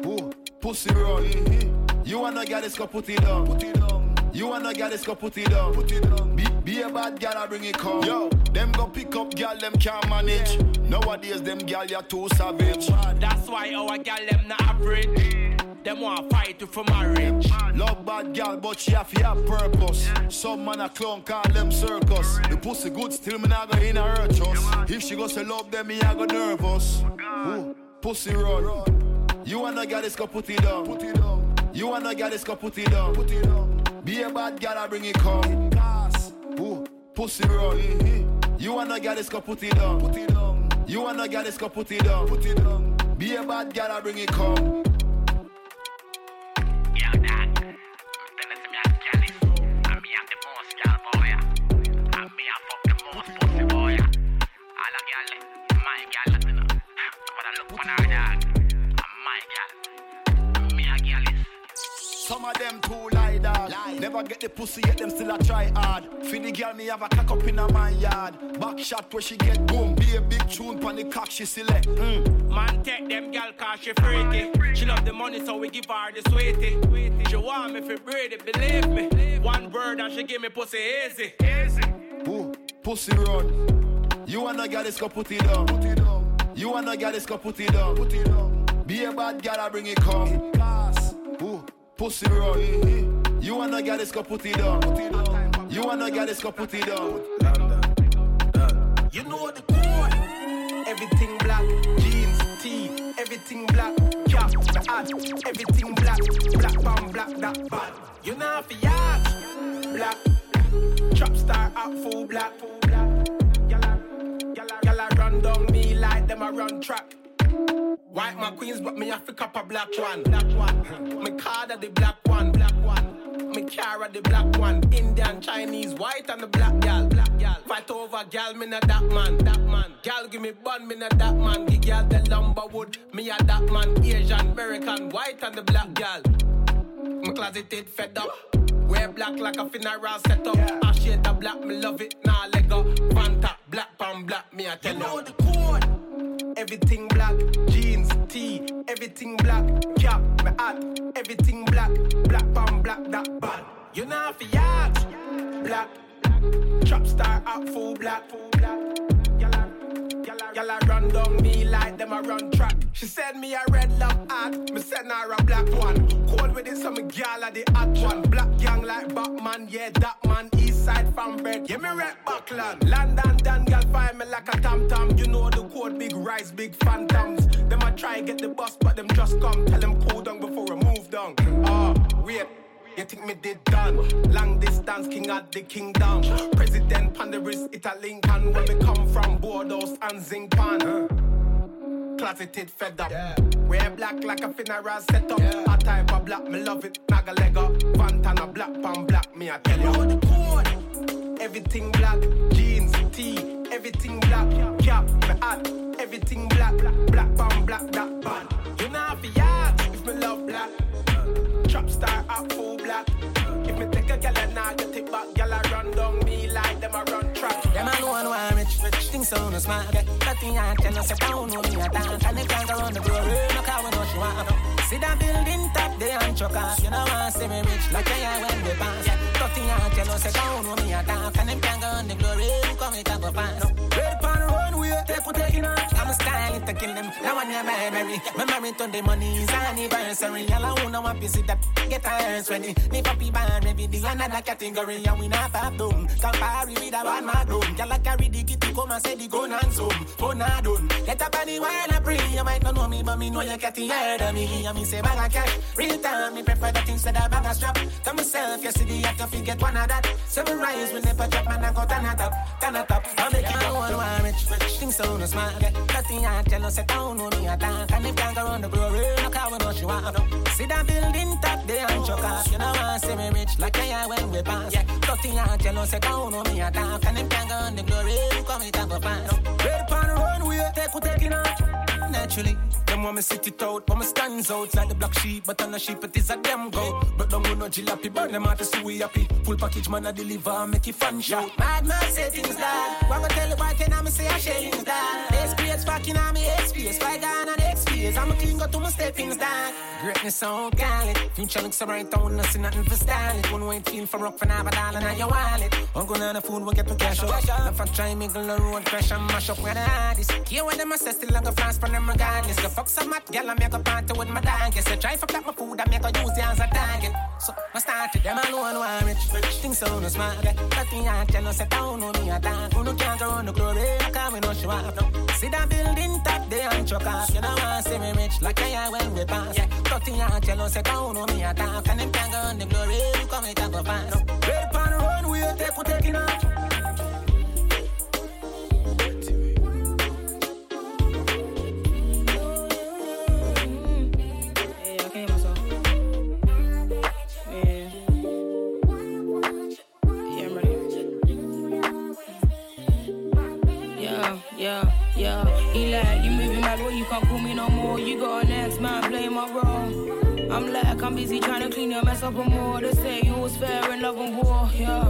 Ooh, pussy run. You wanna get this, go put it down. Put it down. You wanna get this, go put it down. Put it down. Be, be a bad girl, I bring it come. Yo, them go pick up girl, them can't manage. Nowadays, them girl, you're too savage. That's why our gal them not average. Them want fight you for marriage. Love bad girl, but she have have purpose. Some man a clown call them circus. The pussy good, still me not go in her trust. If she go say love them, me I go nervous. Ooh, pussy run. You wanna get this, go put it down. Put it down. You wanna get this, go put it down. Put it down. Be a bad girl, I bring it come. Ooh, pussy run. Mm-hmm. You wanna get this, go put it down. Put it down. You wanna get this, go put it down. Put it down. Be a bad girl, I bring it come. Of them too lie dog. Never get the pussy yet them still a try hard. For the girl me have a cock up in a my yard. Back shot where she get boom. Be a big tune pon the cock she select. Mm. Man, take them gal cause she freaky. She love the money, so we give her the sweetie. She want me for breed believe me. One word and she give me pussy easy. Easy. Ooh, pussy run. You wanna get this, go put it down. Put it down. You wanna get this, go put it down. Put it down. Be a bad girl, I bring it come. Pussy run. You wanna get this, go put it down. You wanna get this, go put it down. You know the code. Everything black, jeans, tee, everything black, cap, hat, everything black, black bam, black that bad. You know for yacht, black, trap star out full black, full black. A run down me like them a run track. White my queens, but me have to cop a black one. Black one. Me card the black one. Black one. Me car the black one. Indian, Chinese, white and the black gal. Black gal. Fight over gal, me not that man. That man. Gal give me bun, me not that man. Give gal the lumber wood. Me a that man. Asian, American, white and the black gal. Me closeted fed up. Wear black like a funeral setup. I shade the black, me love it. Nah, leg up. Fanta, black pan black, me I tell you. know the code. Everything black, jeans, tee, everything black, cap, me hat, everything black, black pan black, that bad. You know for yacht, black, trap star out full black, full black. A- Y'all I run down me like them I run track. She said me a red love heart, me send her a black one. Cold with it, some gal a the hot one. Black gang like Batman, yeah, that man. East side from bed, yeah, me rep Buckland. London, Dan, gal find me like a tam tam. You know the code, big rise, big phantoms. Them I try get the bus, but them just come. Tell them cool down before I move down. Ah, wait. You think me did done? Long distance, king of the kingdom. President Panderis, it a Lincoln. Where we come from, Bordeaux and Zinpan. Closeted, fed up. Yeah. Wear black like a funeral setup. Yeah. A type of black, me love it. Naga leg up. Vantana black, pan black, me I tell you. All the code. Everything black. Jeans, tee, everything black. Cap, me hat, everything black. Black, pan black, that bad. You know if you if me love black. Trap star up full black. If me take a gal and I get it back, gal I run down me like them I run track. Them I know I'm rich, rich things so no smart. Get nothing I can say down on me a dance. And if can't go on the glory, eh, no car we know she want. See that building top there and choke off. You know I see me rich like I when they pass. Yeah, nothing I can say down on me a dance. And if can't go on the glory, eh, come we can go find. Take what taking on. I'm a style to kill them. Now you're married, my married on the money is anniversary. All I wanna want to see that get hands ready. Me puppy band, maybe the another category. And we not pop doom. Compare with a man doom. Girl, I carry the kitty, come and say the gun and zoom. Phone not done. Get up on the while I pray. You might not know me, but me know you get the head of me. And me say bag of cash. Real time, me prefer that instead of bag of strap. Tell myself, you see the act of forget one of that. Seven rise they put up, man, I go turn it up. Turn it up. I'll make go on one. Rich things so no smart. Nothing I tell us, don't know me, I talk. And if go on the glory, no car, we know she want. See that building top there and choke off. You know I say me rich like I when we pass. Yeah, nothing I tell us, don't know me, I talk. And if go on the glory, come it up, pass. Red upon the runway, take what taking off. Naturally, them want me sit it out, but me stands out like the black sheep, but I'm a sheep, it is a damn goat. But don't go no jalopy, burn them out to see we happy. Full package, man, I deliver, make it fun show. Mad man say things that. What go tell you boy, can I say I share things Experience fucking on me, experience, by God and experience. I'm a clean, go to my steppings down. Greatness so gallant. Future looks bright, don't see nothing for styling. One way feel for rock for now, but all in your wallet. I'm on the food, we'll get to cash up. The front try, make the road crash and mash up where the hardest. Here when them I say still like a France from them regardless. The fuck some mad gal, I make a party with my dog. Yes, I try for black my food, I make a use the as a target. So I started them alone while rich. Things so no smart. Nothing I tell no set down on me attack. Who no can't on the glory. Cause we no show up. No. See that building top there and chuck off. You don't want to see me rich like I am when we pass. Nothing I tell no set down on me attack. And them can't on the glory. Come and talk of us. Red pan run, we'll take who taking off. Love and war, yeah.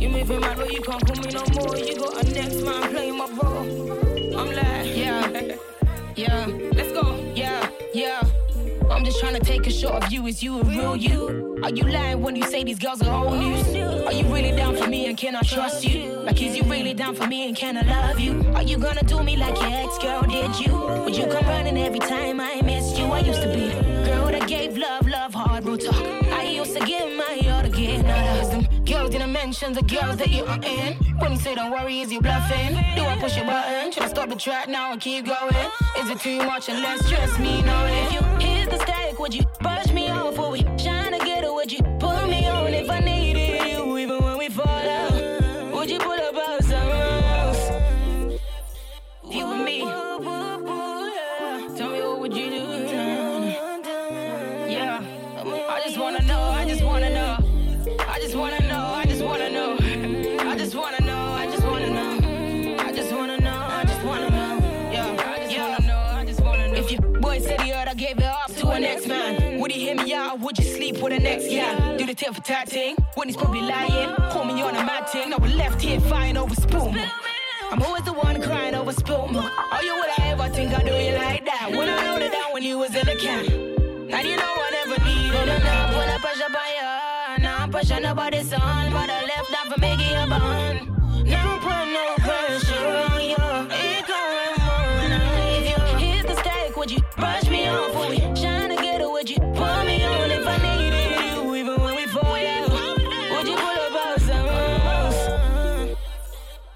You moving mad, well, you can't call me no more. You got a next man playing my role. I'm like, yeah, yeah. Let's go, yeah, yeah. I'm just trying to take a shot of you. Is you a real you? Are you lying when you say these girls are old news? Are you really down for me and can I trust you? Like, is you really down for me and can I love you? Are you gonna do me like your ex girl did you? Would you come running every time I missed you? I used to be girl that gave love, love, hard, real talk. Mention the girls that you are in. When you say don't worry, is you bluffing? Do I push your button? Try to stop the track now and keep going? Is it too much and less stress me knowing? If you hit the static, would you brush me off? Or we Do for tat when he's probably lying. Call me on a mad thing. Now we're left here fighting over spoon. I'm always the one crying over milk. Oh, you would I ever think I'd do you like that? When I held it down when you was in the can. And you know I never needed enough when I pressure by you. Now I'm pushing nobody's son, but I left that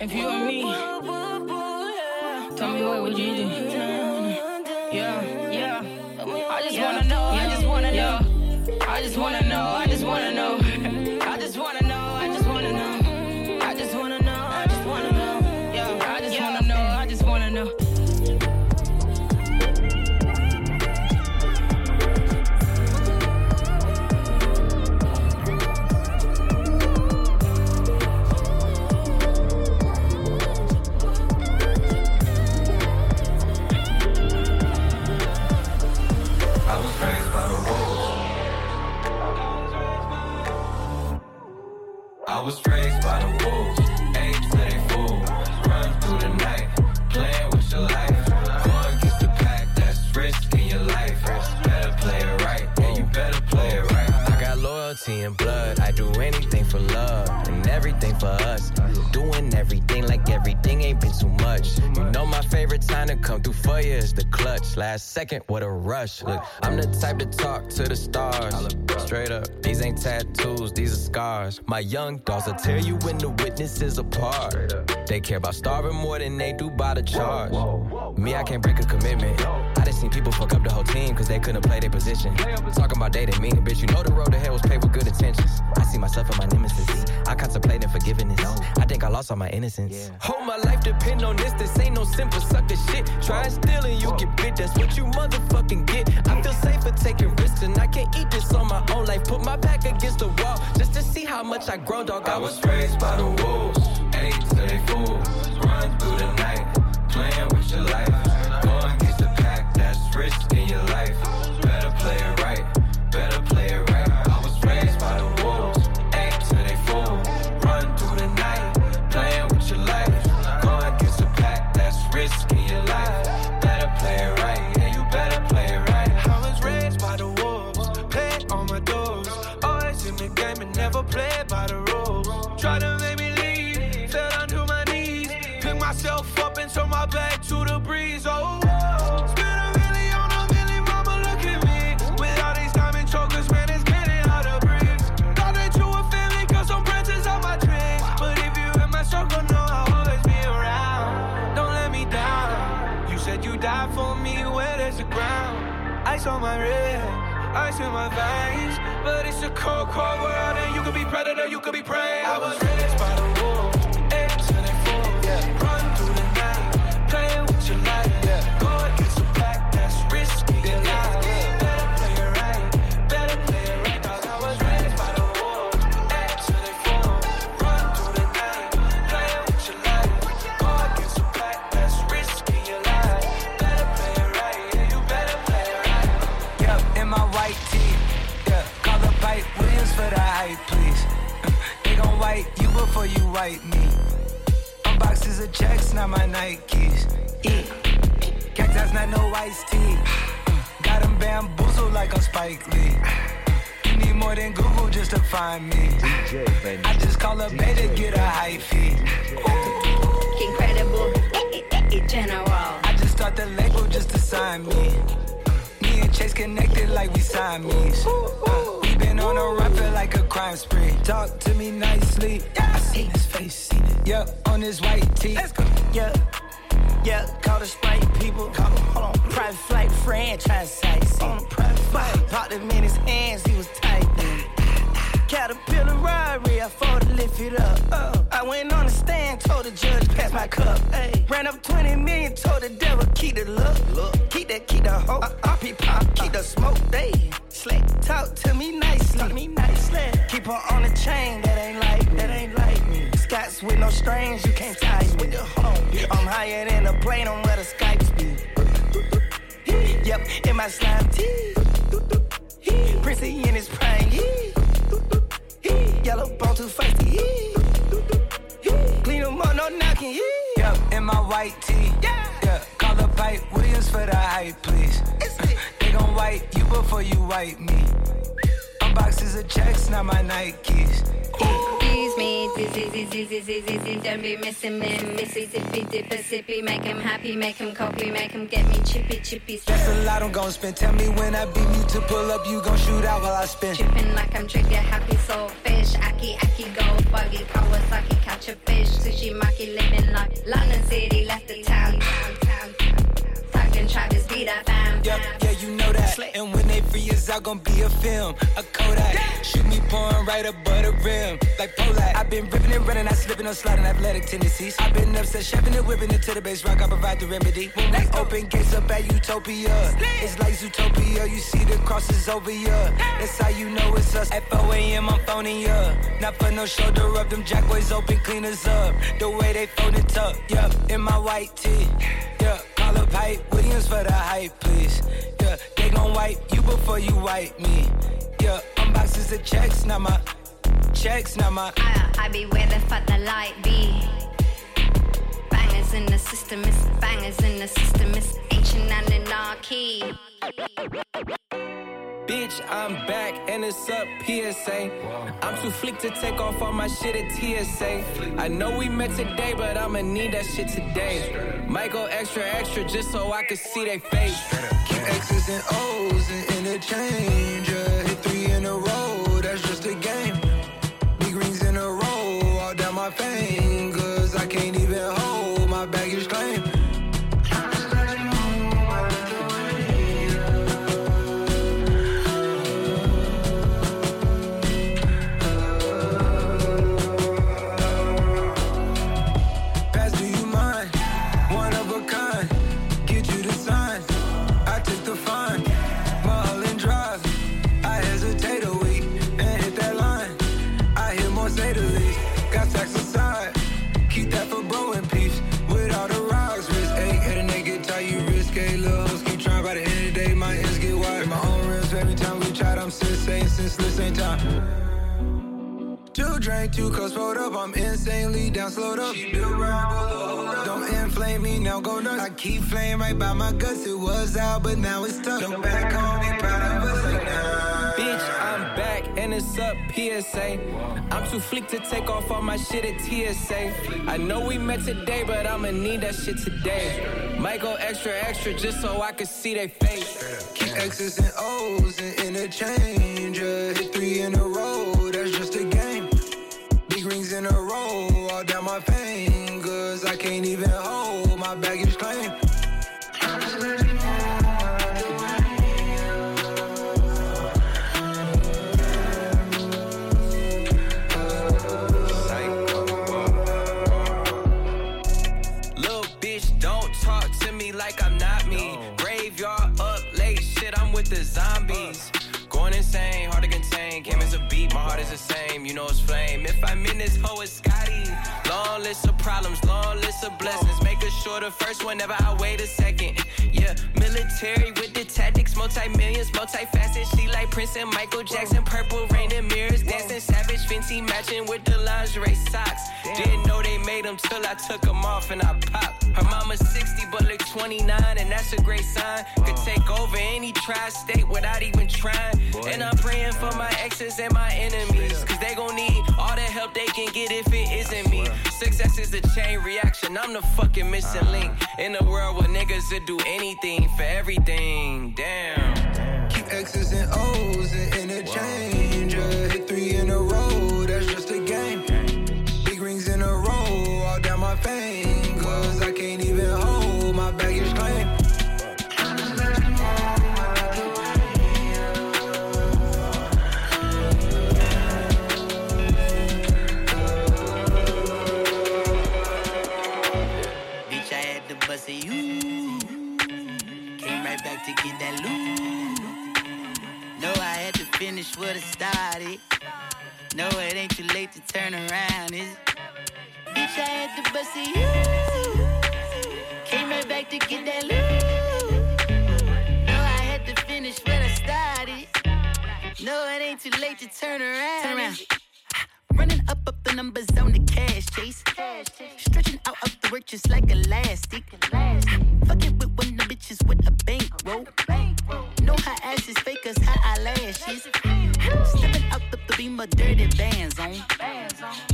If you Last second, what a rush. Look, I'm the type to talk to the stars. Straight up, ain't tattoos, these are scars. My young dogs will tear you when the witnesses apart. They care about starving more than they do by the charge. Me, I can't break a commitment. I just seen people fuck up the whole team cause they couldn't play their position. Talking about dating me, bitch, you know the road to hell was paved with good intentions. I see myself and my nemesis. I contemplate in forgiveness. I think I lost all my innocence. Whole my life depend on this. This ain't no simple sucker shit. Try and steal and you get bit. That's what you motherfucking get. I feel safer taking risks and I can't eat this on my own life. Put my back against the wall just to see how much I grow, dog. I was raised by the wolves. Aim to they fools. Run through the night, playing with your life. Going against the pack, that's risking your life. Better play it turn my back to the breeze. Oh, spend a million on a million, mama, look at me. With all these diamond chokers, man, it's getting hard to breathe. Thought that you were family, cause I'm branches of my dreams. But if you in my circle, know I'll always be around. Don't let me down. You said you died for me, where there's the ground. Ice on my wrist, ice in my veins. But it's a cold, cold world, and you could be predator, you could be prey. I was raised by before you white me. Unboxes of checks, not my Nikes. Yeah. Cactus, not no iced tea. Got them bamboozled like a Spike Lee. You need more than Google just to find me. DJ, I just call up Bay to get a hype feed. Incredible, general. I just start the label just to sign me. Me and Chase connected like we Siamese. Uh, we been on a feel like a crime spree. Talk to me nicely. I seen his face, seen it. Yeah, on his white tee. Let's go. Yeah, yeah, call the Sprite people. Call them, hold on. Private flight franchise sites. On a private flight. Popped him in his hands, he was tight. Caterpillar Rari, I fought to lift it up. Uh, I went on the stand, told the judge, pass my cup. Ay. Ran up 20 million, told the devil, keep the look. look. Keep that, keep the hope. Uh, uh, pop, keep the smoke. They slick, talk to me nicely. Talk me nicely. Keep her on the chain, that ain't like, that ain't like me. Scots with no strings, you can't tie me. I'm higher than a plane on where the Skypes be. Yep, in my slime tee. Prissy in his prime. Yellow bone too feisty. Clean them up, no knocking. Yep, in my white tee. Yeah. yeah. Call up Pipe Williams for the hype, please. they gon' white you before you white me. Unboxes of checks, not my Nikes. Excuse me, dizzy, dizzy, dizzy, dizzy, don't be missing me. Mississippi, dipper, sippy, make him happy, make him copy, make him get me chippy, chippy. That's a lot I'm gon' spend. Tell me when I beat you to pull up, you gon' shoot out while I spin. Tripping like I'm trigger happy, soul fish. Aki, aki, go buggy, Kawasaki, catch a fish. Sushi, maki, living like London City, left the town. town, town. Talking Travis, be that fam. Yep, you know that. And when they free his out, gon' be a film, a Kodak. Shoot me pouring right above the rim, like Pollock. I've been ripping and running, I slipping on sliding athletic tendencies. I've been upset, shoving and whipping it to the base rock, I provide the remedy. When we open gates up at Utopia, it's like Zootopia, you see the crosses over ya. That's how you know it's us. At 4 a.m., I'm phoning ya. Not for no shoulder rub, them jack boys open, cleaners up. The way they phone it up, yup, in my white tee. Yeah, call up Hype for the hype, please. Yeah, they gon' wipe you before you wipe me. Yeah, unboxes of checks, not my checks, not my. I, I be where the fuck the light be. Bangers in the system, it's bangers in the system, it's ancient and anarchy. Bitch, I'm back and it's up PSA. I'm too flick to take off all my shit at TSA. I know we met today, but I'ma need that shit today. Might go extra, extra just so I can see they face. X's and O's and interchange. Yeah, hit three in a row, this ain't time. Two drink, two cups rolled up. I'm insanely down, slowed up. Don't inflame me, now go nuts. I keep flame right by my guts. It was out, but now it's tough. Don't back home, be proud of us like nah. Bitch, I'm back and it's up PSA. I'm too flick to take off all my shit at TSA. I know we met today, but I'ma need that shit today. Might go extra, extra just so I can see their face. Keep X's and O's and interchange. Hit three in a row, this hoe, it's Scotty. Long list of problems, long list of blessings. Make Making sure the first one, never I wait a second. Yeah, military with the tactics, multi millions, multifaceted. She like Prince and Michael Jackson, purple rain and mirrors, dancing savage, Fenty matching with the lingerie socks. Didn't know they made them till I took them off and I popped. Her mama's 60 but look 29, and that's a great sign. Could take over any tri-state without even trying. And I'm praying for my exes and my enemies, cause they gon' need all the help they can get if it isn't me. Success is a chain reaction, I'm the fucking missing link. In a world where niggas would do anything for everything, damn. Keep X's and O's and interchange. What I started. No, it ain't too late to turn around, is it? Bitch, I had to bust a you. Came right back to get that loot. No, I had to finish what I started. No, it ain't too late to turn around. Turn around. Running up up the numbers on the cash chase. Stretching out up the work just like elastic. Fucking with one bitches with a bankroll. Know her ass is fake as her eyelashes. Stepping out the, the beam of dirty bands on.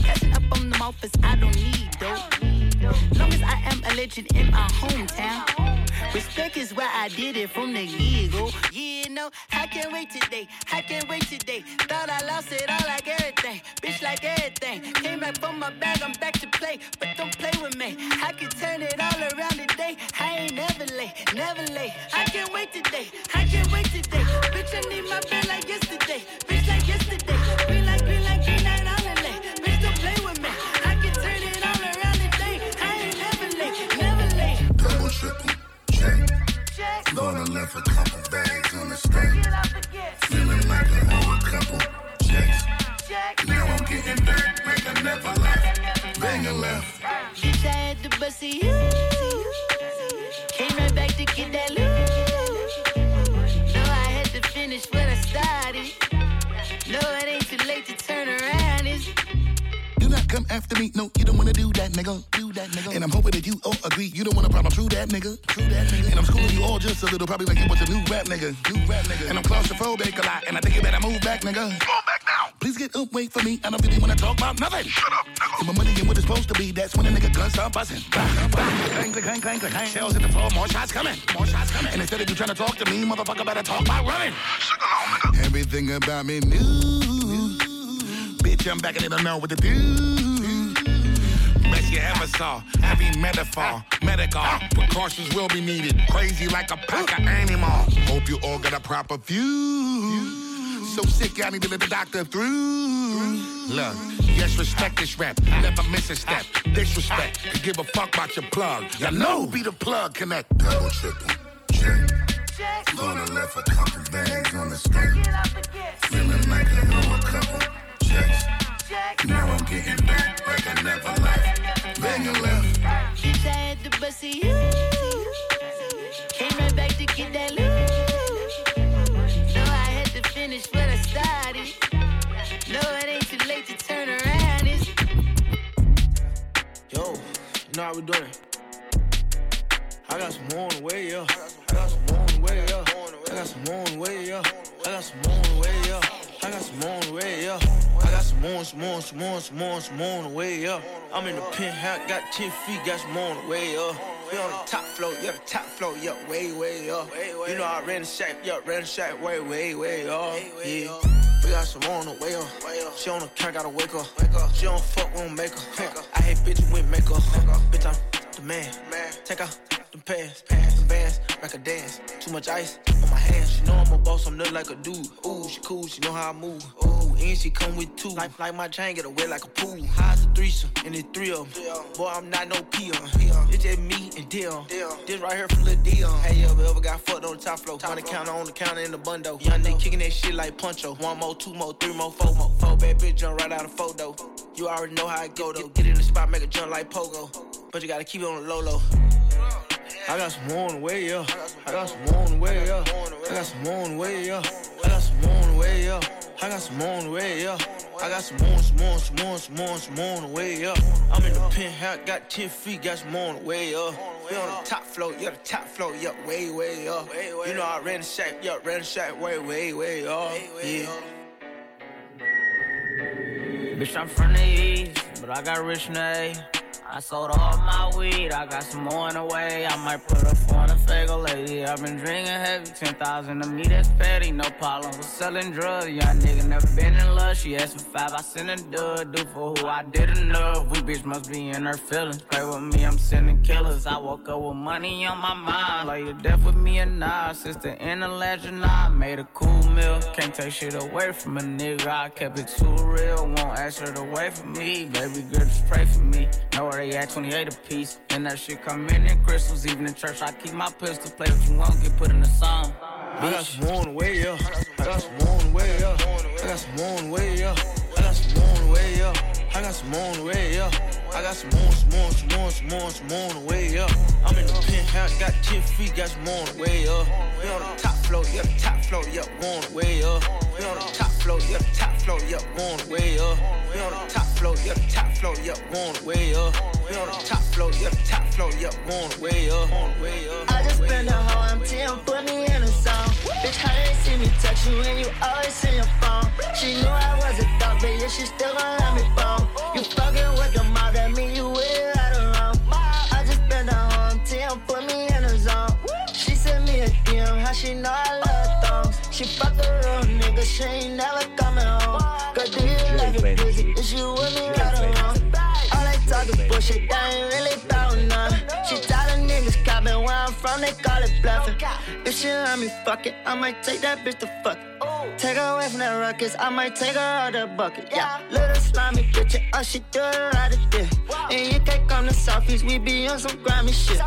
On them office, I don't need dope. Long as I am a legend in my hometown. Respect is where I did it from the get-go. Yeah, no, I can't wait today. I can't wait today. Thought I lost it all like everything. Bitch, like everything. Came back from my bag, I'm back to play. But don't play with me. I can turn it all around today. I ain't never late, never late. I can't wait today. I can't wait today. Bitch, I need my Gonna left a couple bags on the stack. Feeling like I owe a couple checks. Now I'm getting back like I never left. Banger left. She said the you, Came right back to get that loot. No, I had to finish what I started. Come after me. No, you don't wanna do that, nigga. Do that, nigga. And I'm hoping that you all agree. You don't want a problem. True that, nigga. True that, nigga. And I'm schooling you all just a little, probably like you was a new rap nigga. New rap nigga. And I'm claustrophobic a lot. And I think you better move back, nigga. Move back now. Please get up, wait for me. I don't really wanna talk about nothing. Shut up, nigga. Get my money in what it's supposed to be. That's when a nigga guns start buzzing. Clang, clang, clang, clang, clang. Shells at the floor, more shots coming. More shots coming. And instead of you trying to talk to me, motherfucker better talk about running. Sing along, nigga. Everything about me new. Bitch, I'm back and they don't know what to do. Best you ever saw. Heavy metaphor, medical. Precautions will be needed. Crazy like a pack of animals. Hope you all got a proper view. So sick, I need to let the doctor through. Look, yes, respect this rap. Never miss a step. Disrespect. Could give a fuck about your plug. Y'all know be the plug connect. Double triple. Check. Gonna left a couple bags on the street. Feeling like a couple checks. Now I'm getting back like I never left. Bang and left. Bitch, I had to bust of you. Came right back to get that loot. No, I had to finish what I started. No, it ain't too late to turn around. It's Yo, you know how we doing it. I got some more on the way, yeah. I got some more on the way, yeah. I got some more on the way, yeah. I got some more on the way, yeah. I got some more on the way, yeah. I got some more, some more, some more, some more, some more on the way, yeah. I'm in the penthouse, got 10 feet, got some more on the way, yeah. We on the top floor, yeah, the top floor, yeah, way, way, yeah. You know I ran the shack, yeah, ran the shack, way, way, way, yeah. Yeah. We got some more on the way up. She on the count, gotta wake up. She don't fuck, we don't make her. I hate bitches with makeup. Bitch, I'm the man. Take out them pants, them bands, like a dance. Too much ice on my hands. She know I'm a boss, I'm nothing like a dude. Ooh, she cool, she know how I move. Ooh, and she come with two. Like, like my chain, get away like a pool. High's a threesome, and it's three of them. Boy, I'm not no peon. It's just me and Dion. This right here from Lil Dion. Hey, you ever, got fucked on the top floor? Money counter on the counter in the bundle. Young nigga kicking that shit like Puncho. One more, two more, three more, four more. Four bad bitch jump right out of photo. You already know how it go though. Get in the spot, make a jump like pogo. But you gotta keep it on the low low. I got some more on the way, yeah. I got some more on the way, yeah. I got some more on the way, yeah. I got some more on the way, yeah. I got some more on the way, yeah. I got some more, some more, some more, some more, some more on the way, yeah. I'm in the penthouse, got 10 feet, got some more on the way, yeah. We on the top floor, yeah, the top floor, yeah, way, way, yeah. You know I ran the shack, yeah, ran the shack, way, way, way, yeah. Yeah. Bitch, I'm from the east, but I got rich name. I sold all my weed, I got some more in the way. I might put a in a lady. I've been drinking heavy, 10,000 to me, that's petty. No problem with selling drugs. Young nigga never been in love. She asked for five, I sent a dud. Do for who I didn't love. We bitch must be in her feelings. Play with me, I'm sending killers. I woke up with money on my mind. Like your death with me and nah. Since the end of legend, I made a cool meal. Can't take shit away from a nigga. I kept it too real. Won't ask her to wait for me. Baby girl, just pray for me. Know where they at 28 a piece. And that shit come in in crystals. Even in church, I keep my pistol. Play what you want, get put in the song. I got some on the way, yeah. I got some on the way, yeah. I got some on the way, yeah. I got some on the way, yeah. I got some more on the way, yeah. I got some more, some more, some more, some more, some more on the way, yeah. I'm in the penthouse, got 10 feet, got some more on the way, yeah. We on the top floor, yeah, the top floor, yeah, we on the way, yeah. We on the top floor, yeah, the top floor, yeah, we on the way, yeah. We on the top floor, yeah, the top floor, yeah, we on the way, yeah. We on the top floor, yeah, the top floor, yeah, we on the way, yeah. I just spent a whole MTM, put me in a song. Bitch, how they see me text you and you always in your phone. She knew I was a dog, but yeah, she still gon' let me bone. You fucking with the mob, that mean you with it right wrong. I just spent a whole MTM, put me in a zone. She sent me a DM, how she know I love thongs. She fuck a real nigga, she ain't never coming home. Girl, do you like it busy? Is you with me right wrong? All they talk is bullshit, I ain't really about none. From. they call it bluffing. If she let me fuck it, I might take that bitch to fuck it. Take her away from that ruckus, I might take her out the bucket. Yeah, little slimy bitch, all she do it right of this. And you can't come to Southeast, we be on some grimy shit.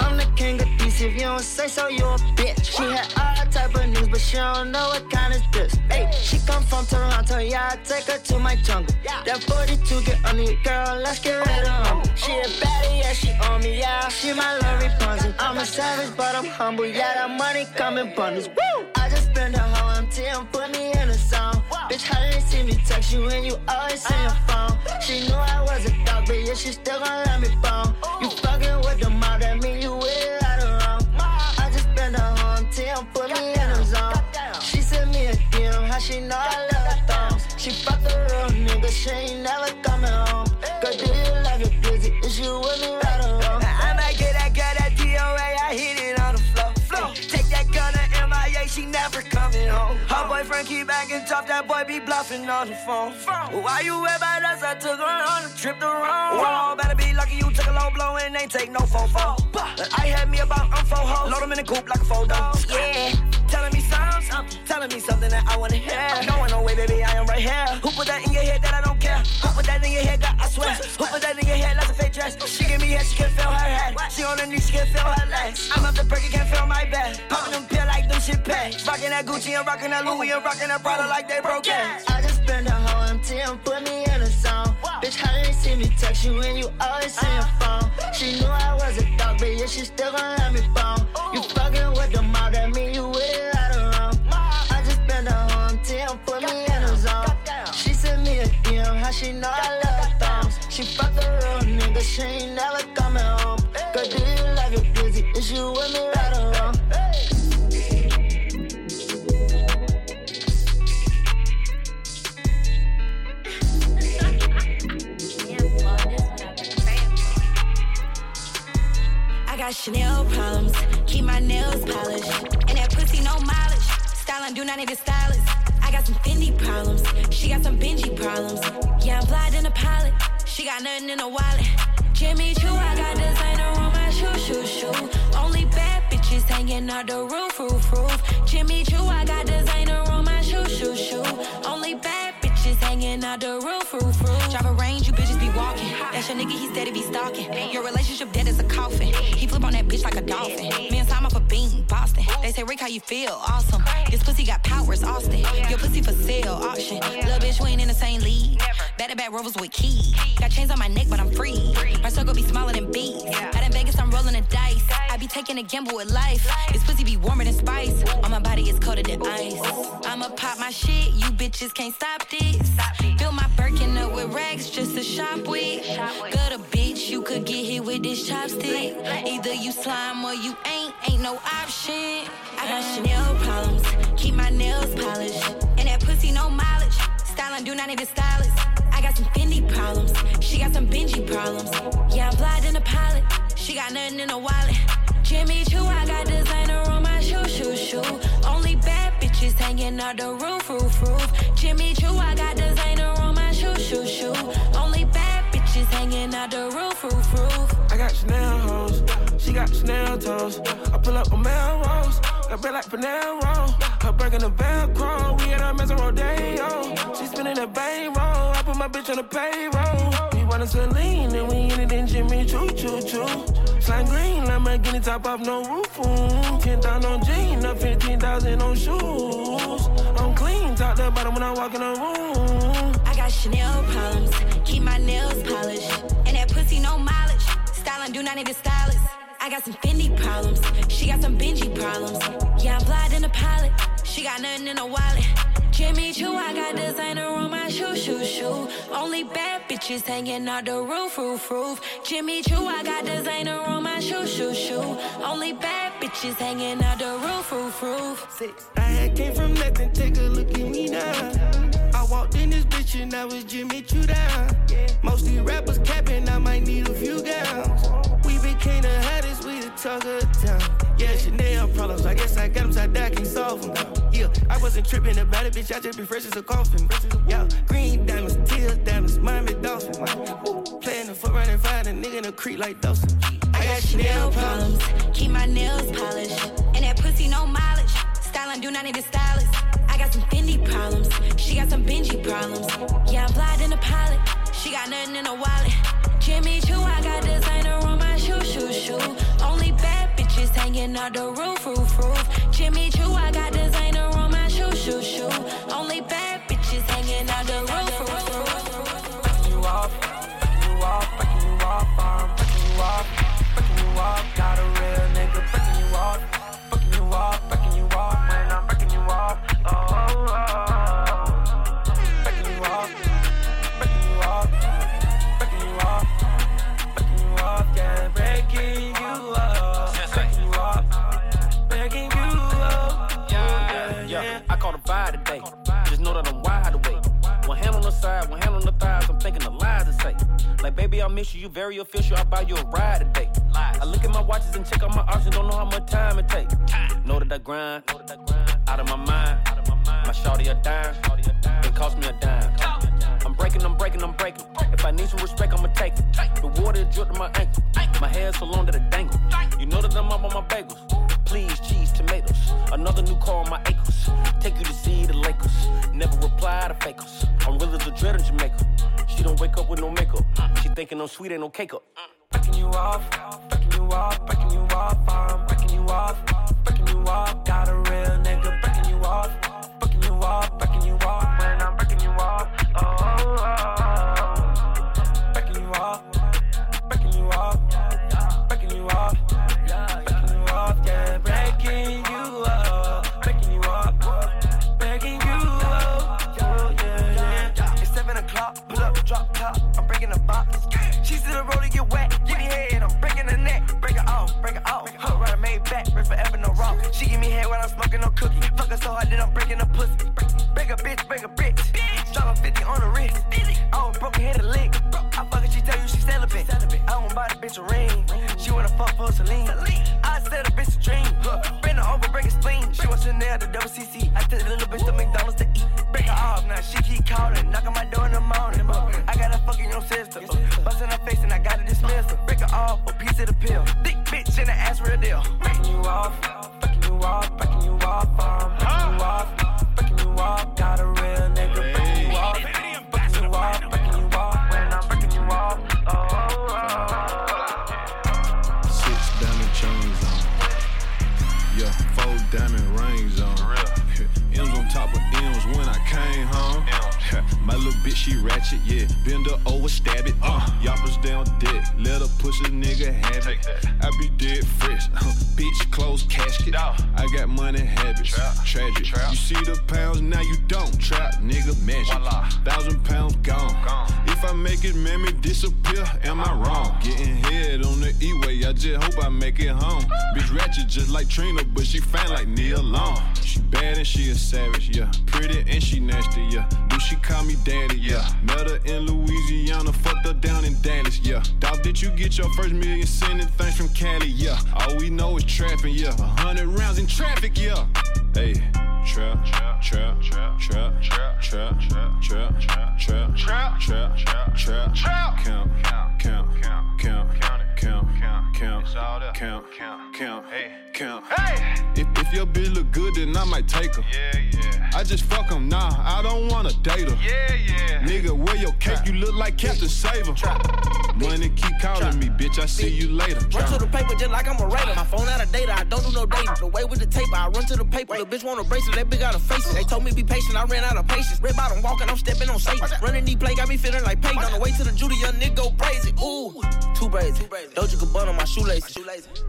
I'm the king of these, if you don't say so, you a bitch. She had all type of news, but she don't know what kind is this. Hey, she come from Toronto, yeah, I take her to my jungle. That 42 get on me, girl, let's get ready to rumble. She a baddie, yeah, she on me, yeah, she my love Rapunzel. I'm a savage, but I'm humble, yeah, that money coming in bundles. Woo! I just spend a whole MT put me in a song. Bitch, how did see me text you when you always on your phone? She knew I was a dog, but yeah, she still gon' let me bone. You fucking with the mouth, that mean you with it out of wrong. I just spend a whole MT put me in a zone. She sent me a DM, how she know I love thongs. She fucked a real nigga, she ain't never coming home. Girl, do you love it busy? Is you with me right coming home. Her boyfriend keep acting tough, that boy be bluffing on the phone. Why you about us? I took her on a trip to Rome. Whoa, better be lucky you took a low blow and ain't take no. But I had me about um four hoes, load them in the coop like a photo. Yeah, something, telling me something that I wanna hear. No, no way, baby, I am right here. Who put that in your head that I don't care? Who put that in your head, God, I swear? Who put that in your head like a fake dress? She give me head, she can feel her head. She on her knees, she can feel her legs. I'm up the perky, can't feel my back. Popping them pill like them shit pay. Rocking that Gucci and rocking that Louis and rocking that Prada like they broke ass. I just spend a whole MT and put me in a song. Bitch, how did see me text you when you always on your uh. phone? She knew I was a dog, but yeah, she still gon' let me bone. You fucking with the mouth, that mean you She know I love thongs. She fucked a real nigga, she ain't never coming home. Girl, do you love your busy? Is you with me right or wrong? I got Chanel problems, keep my nails polished. And that pussy no mileage. Styling do not need a stylist. I got some Fendi problems, she got some Benji problems. Yeah, I'm blind in a pilot, she got nothing in a wallet. Jimmy Choo, I got designer on my shoe, shoe, shoe. Only bad bitches hanging out the roof, roof, roof. Jimmy Choo, I got designer on my shoe, shoe, shoe. Only bad bitches hanging out the roof, roof, roof. Drive a range, you bitches be walking. Your nigga, he steady be stalking. Your relationship dead as a coffin. He flip on that bitch like a dolphin. Me and Simon for bean, Boston. They say, Rick, how you feel? Awesome. This pussy got powers, Austin. Your pussy for sale, auction. Little bitch, we ain't in the same league. Back to rovers with keys. Got chains on my neck, but I'm free. My circle be smaller than bees. Out in Vegas, I'm rolling the dice. I be taking a gamble with life. This pussy be warmer than spice. On my body, it's colder than ice. I'ma pop my shit, you bitches can't stop this. Fill my Birkin up with rags just to shop with. Good a bitch, you could get hit with this chopstick. Either you slime or you ain't, ain't no option. I got Chanel problems, keep my nails polished. And that pussy no mileage. Styling do not need a stylist. I got some Fendi problems, she got some Benji problems. Yeah, I'm blind in a pilot, she got nothing in a wallet. Jimmy Choo, I got designer on my shoe, shoe, shoe. Only bad bitches hanging out the roof, roof, roof. Jimmy Choo, I got designer on my shoe, shoe, shoe. Only out the roof, roof, roof. I got Chanel hoes, she got Chanel toes. I pull up on Melrose, got bread like Panera. Her breaking the Velcro, we at a mess Rodeo. She spinning a bankroll, I put my bitch on the payroll. We want a Celine, and we in it in Jimmy Choo Choo Choo. Slime green, Lamborghini top off, no roof. mm. 10,000 on jeans, up 15,000 on shoes. I'm clean, to bottom when I walk in the room. I got Chanel problems, keep my nails polished. And that pussy no mileage. Styling do not need a stylist. I got some Fendi problems, she got some Benji problems. Yeah, I'm blind in a pilot, she got nothing in a wallet. Jimmy Choo, I got designer on my shoe, shoe, shoe. Only bad bitches hanging out the roof, roof, roof. Jimmy Choo, I got designer on my shoe, shoe, shoe. Only bad bitches hanging out the roof, roof, roof. I had came from nothing, take a look at me now. I walked in this bitch and I was Jimmy Choo down. Mostly rappers capping, I might need a few gowns. We became the hottest, we the talk of town. Yeah, Chanel problems, I guess I got them so I can't solve them. Yeah, I wasn't tripping about it, bitch, I just be fresh as a coffin. Yeah, green diamonds, teal diamonds, Miami Dolphin. Ooh, playing the foot running fire, the nigga in the creek like Dawson. Got Chanel problems. Keep my nails polished. And that pussy no mileage. Styling do not need a stylist. I got some Fendi problems. She got some Benji problems. Yeah, I'm fly in a pilot. She got nothing in a wallet. Jimmy Choo, I got designer on my shoe, shoe, shoe. Only bad bitches hanging out the roof, roof, roof. Jimmy Choo, I got designer on my shoe, shoe, shoe. I'm thinking of to say. Like, baby, I miss you. You very official. I'll buy you a ride today. I look at my watches and check out my options. Don't know how much time it take. Know that I grind. Out of my mind. out of My shawty a dime. It cost me a dime. I'm breaking, I'm breaking, I'm breaking. If I need some respect, I'ma take it. The water dripped to my ankle. My hair so long that it dangle. You know that I'm up on my bagels. Please, cheese, tomatoes. Another new car on my acres. Take you to see the Lakers. Never reply to fakers. I'm real as a dread in Jamaica. She don't wake up with no makeup. She thinking I'm sweet, ain't no cake up. breaking you off, breaking you off, breaking you off, I'm breaking you off, breaking you off. Got a real nigga She give me head when I'm smoking no cookie. Fuck her so hard that I'm breaking the pussy. Break a bitch, break a bitch. Drop a 50 on the wrist. Oh, broken head a lick. I fuck her, she tell you she celibate. I don't buy the bitch a ring. She wanna fuck for Celine. I said a bitch a dream. Bend her over, break a spleen. She wants Chanel, the double CC. I took the little bitch to McDonald's to eat. Break her off, now she keep calling. Knock on my door in the morning. I got her fucking your sister. Bust in her face and I gotta dismiss her. Break her off, a piece of the pill. Thick bitch in the ass real deal. Breaking you off, you off, breaking you off. I'm breaking you off, breaking you off. Got a real nigga breaking you off, breaking you off, breaking you off. When I'm breaking you off, oh, oh, Six diamond chains on. Yeah, four diamond rings on. M's on top of M's when I came home. My little bitch, she ratchet, yeah. Bend her over, stab it. Uh, push a nigga have it. I be dead fresh. Uh, bitch, close casket. I got money habits. Tragic. You see the pounds, now you don't. Trap, nigga, magic. Thousand pounds gone. gone. If I make it, man, me disappear. Am I wrong? Getting head on the E-way. I just hope I make it home. Bitch ratchet just like Trina, but she fine like Nia Long. She bad and she a savage, yeah. Pretty and she nasty, yeah. Do she call me daddy, yeah. Met her in Louisiana, fucked her down in Dallas, yeah. Dog, did you get your first million sending things from Cali, yeah. All we know is trapping, yeah. A hundred rounds in traffic, yeah. Hey, trap, trap, trap, trap, trap, trap, trap, trap, trap, trap, trap, trap, trap, trap, count, count, count, count, count, count, count, count, count, count, count, hey, count. Hey, if if your bitch look good, then I might take her. Yeah, yeah. I just fuck fuck 'em, nah, I don't wanna date her. Yeah, yeah. Nigga, wear your cape, you look like Captain Saver. Money keep calling me, bitch. I see you later. Run to the paper just like I'm a raider. My phone out of data, I don't do no dating. The way with the tape, I run to the paper. The bitch want a bracelet, that bitch got a face it. They told me be patient, I ran out of patience. Red bottom walking, I'm stepping on Satan. Running knee play, got me feeling like Peyton. On the way to the Judy, young nigga go crazy. Ooh, two braids. Dolce Gabbana on my shoelaces.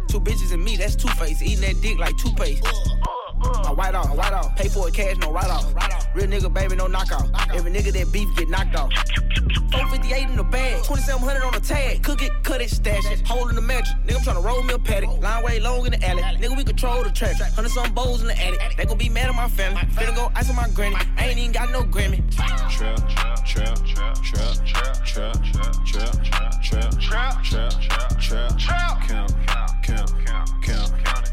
Two bitches and me, that's two face. Eating that dick like toothpaste. I white off, white off. Pay for it cash, no write off. Real nigga, baby, no knockout. Every nigga that beef get knocked off. 458 in the bag, 2700 on the tag. Cook it, cut it, stash it. Hole in the mattress. Nigga, I'm tryna roll me a paddock. Line way long in the alley. Nigga, we control the traffic. Hundred some bowls in the attic. They gon' be mad at my family. Finna go ice on my granny. I ain't even got no Grammy. Trap, trap, trap, trap, trap, trap, trap, trap, trap, trap, trap, trap, trap, trap, count, count, count, count, count,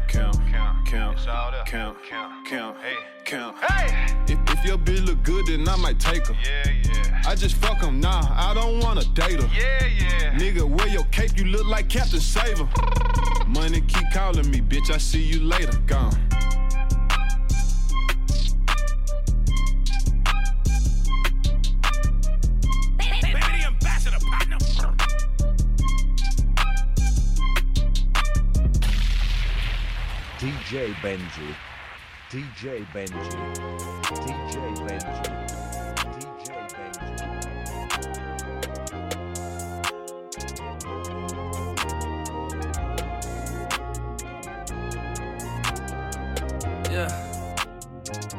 count, count, count, count, count, hey, count. Hey, if if your bitch look good, then I might take her. Yeah, yeah. I just fuck him nah, I don't wanna date her. Yeah, yeah. Nigga, wear your cape, you look like Captain Saver. Money keep calling me, bitch, I see you later. Gone. DJ Benji. DJ Benji. DJ Benji. Yeah.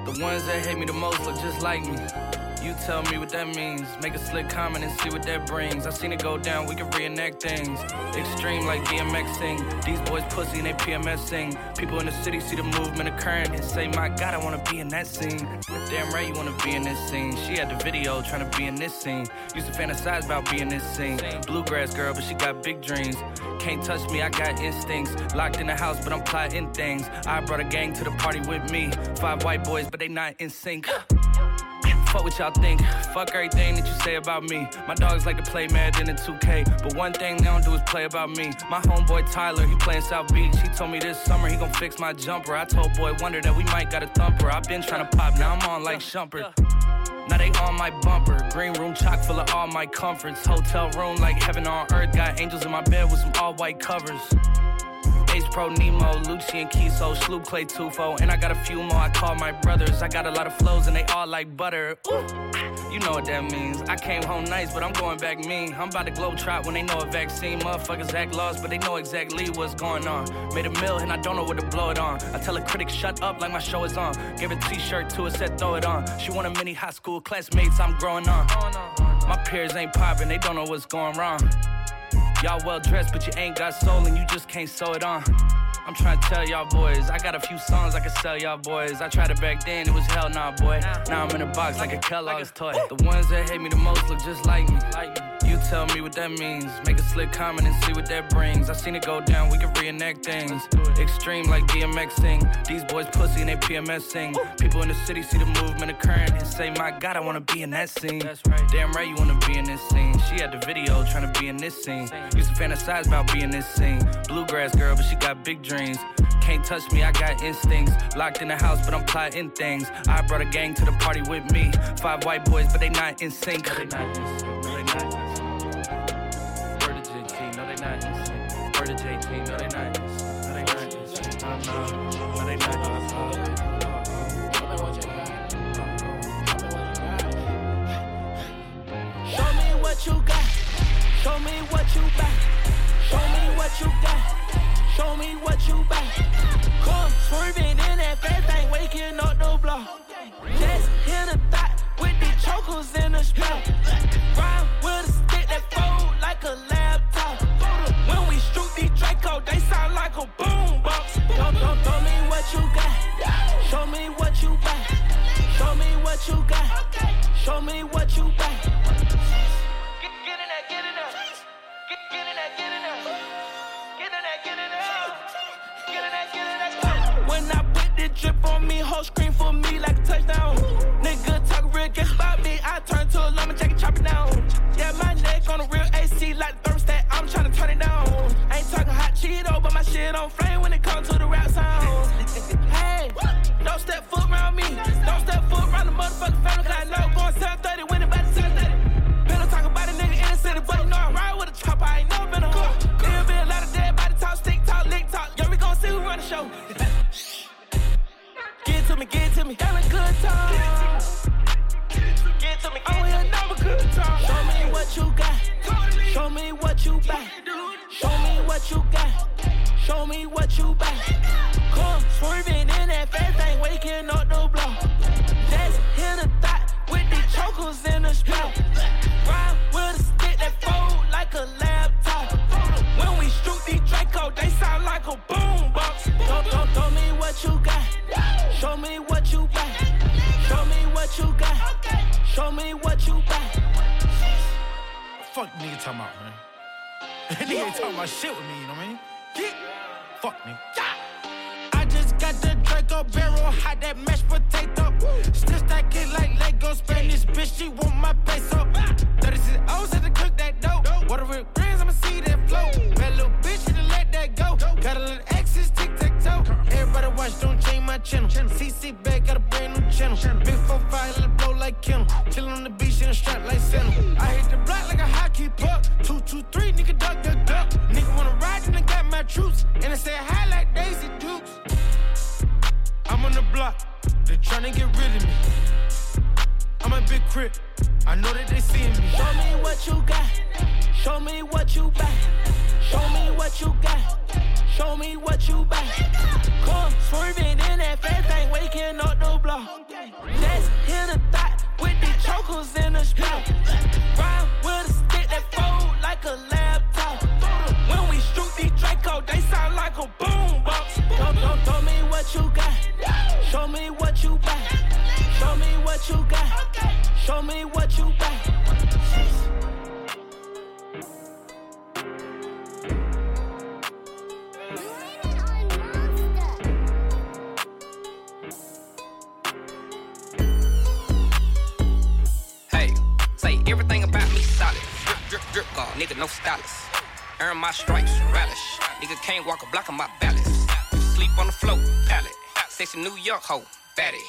The ones that hate me the most look just like me. You tell me what that means. Make a slick comment and see what that brings. I seen it go down, we can reenact things. Extreme like DMX sing. These boys pussy and they PMS sing. People in the city see the movement occurring and say, My God, I wanna be in that scene. Damn right you wanna be in this scene. She had the video trying to be in this scene. Used to fantasize about being this scene. Bluegrass girl, but she got big dreams. Can't touch me, I got instincts. Locked in the house, but I'm plotting things. I brought a gang to the party with me. Five white boys, but they not in sync. Fuck what y'all think. Fuck everything that you say about me. My dogs like to play Madden in 2K, but one thing they don't do is play about me. My homeboy Tyler, he playing South Beach. He told me this summer he gon' fix my jumper. I told Boy Wonder that we might got a thumper. i been trying to pop, now I'm on like Shumpert. Now they on my bumper. Green room chock full of all my comforts. Hotel room like heaven on earth. Got angels in my bed with some all white covers. Pro Nemo, Lucian Kiso, Sloop Clay Tufo, and I got a few more I call my brothers. I got a lot of flows and they all like butter. Ooh. Ah, you know what that means. I came home nice, but I'm going back mean. I'm about to globe trot when they know a vaccine. Motherfuckers act lost, but they know exactly what's going on. Made a mill and I don't know what to blow it on. I tell a critic, shut up like my show is on. Gave a t-shirt to her, said throw it on. She want a mini high school classmates, I'm growing on. My peers ain't popping, they don't know what's going wrong. Y'all well dressed, but you ain't got soul and you just can't sew it on. I'm trying to tell y'all boys, I got a few songs I can sell y'all boys. I tried it back then, it was hell nah, boy. Now I'm in a box like a Kellogg's toy. The ones that hate me the most look just like me. You tell me what that means. Make a slick comment and see what that brings. I seen it go down, we can reenact things. Extreme like DMX sing. These boys pussy and they PMS sing. People in the city see the movement occurring and say, My God, I wanna be in that scene. Damn right you wanna be in this scene. She had the video trying to be in this scene. Used to fantasize about being this scene. Bluegrass girl, but she got big dreams. Can't touch me, I got instincts. Locked in the house, but I'm plotting things. I brought a gang to the party with me. Five white boys, but they not in sync. No, they not in sync. No, they not in sync. They not in sync. They not in sync. They not in sync. No, no, no, they not in sync. Show me what you got. Show me what you back. Show me what you got. Show me what you back. Come swerving in that fast thing, waking up the block. Just hit a thought with the chokers in the strap. Ride with a stick that fold like a laptop. When we shoot these Draco, they sound like a boom box. Don't, don't, show me what you got. Show me what you back. Show me what you got. Show me what you back. When I put the drip on me, whole screen for me like a touchdown. Nigga talk real guess about me, I turn to a lumberjack and chop it down. Yeah, my neck on a real AC like the thermostat, I'm tryna turn it down. Ain't talking hot Cheeto, but my shit on flame when it comes to the rap sound. hey, don't step foot around me, don't step foot around the motherfucking family, cause I know going 730 Get to me, oh, yeah, never good time. Show me what you got. Show me what you back. Show me what you got. Show me what you back. Come swerving in that fast thing, waking up the block. Just hit a thought with the chokers in the strap. Ride with a stick that fold like a laptop. When we shoot these Draco, they sound like a boom box. Don't, don't, show me what you got. Show me what you back. Show me what you got. Show me what you back. Fuck nigga talking about, man. nigga ain't talking about shit with me, you know what I mean? Get. Fuck me. I just got the Draco barrel, hot that mashed potato. Still stack it like Lego. Spanish bitch, she want my peso. 36 O's had to cook that dough. Water with grains, I'ma see that flow. Bad little bitch, had to let that go. Got a little exes, tic tac toe. Everybody watch, don't change my channel. CC back, got a brand new channel. Big 4-5, let it blow like Kennel. Chillin' on the beach in a strap like Santa. I hit the block like a hockey puck. Two, two, three, nigga duck, duck, duck. Nigga wanna ride, then I got my troops. And I say hi like Daisy Dukes. I'm on the block, they tryna get rid of me. I'm a big crip, I know that they seeing me. Show me what you got. Show me what you buy. Show me what you got. Show me what you buy. Come swerving in that fast thing, waking up the block. Let's hit a thought with the chokers in the spot. Ride with a stick that fold like a laptop. When we shoot these Draco, they sound like a boom box. Don't, don't, tell me what you got. Show me what you buy. Show me what you got. Show me what you say everything about me solid. Drip, drip, drip, nigga, no stylist. Earn my stripes, relish. Nigga can't walk a block on my balance. Sleep on the floor, pallet. Sexy New York hoe, baddie.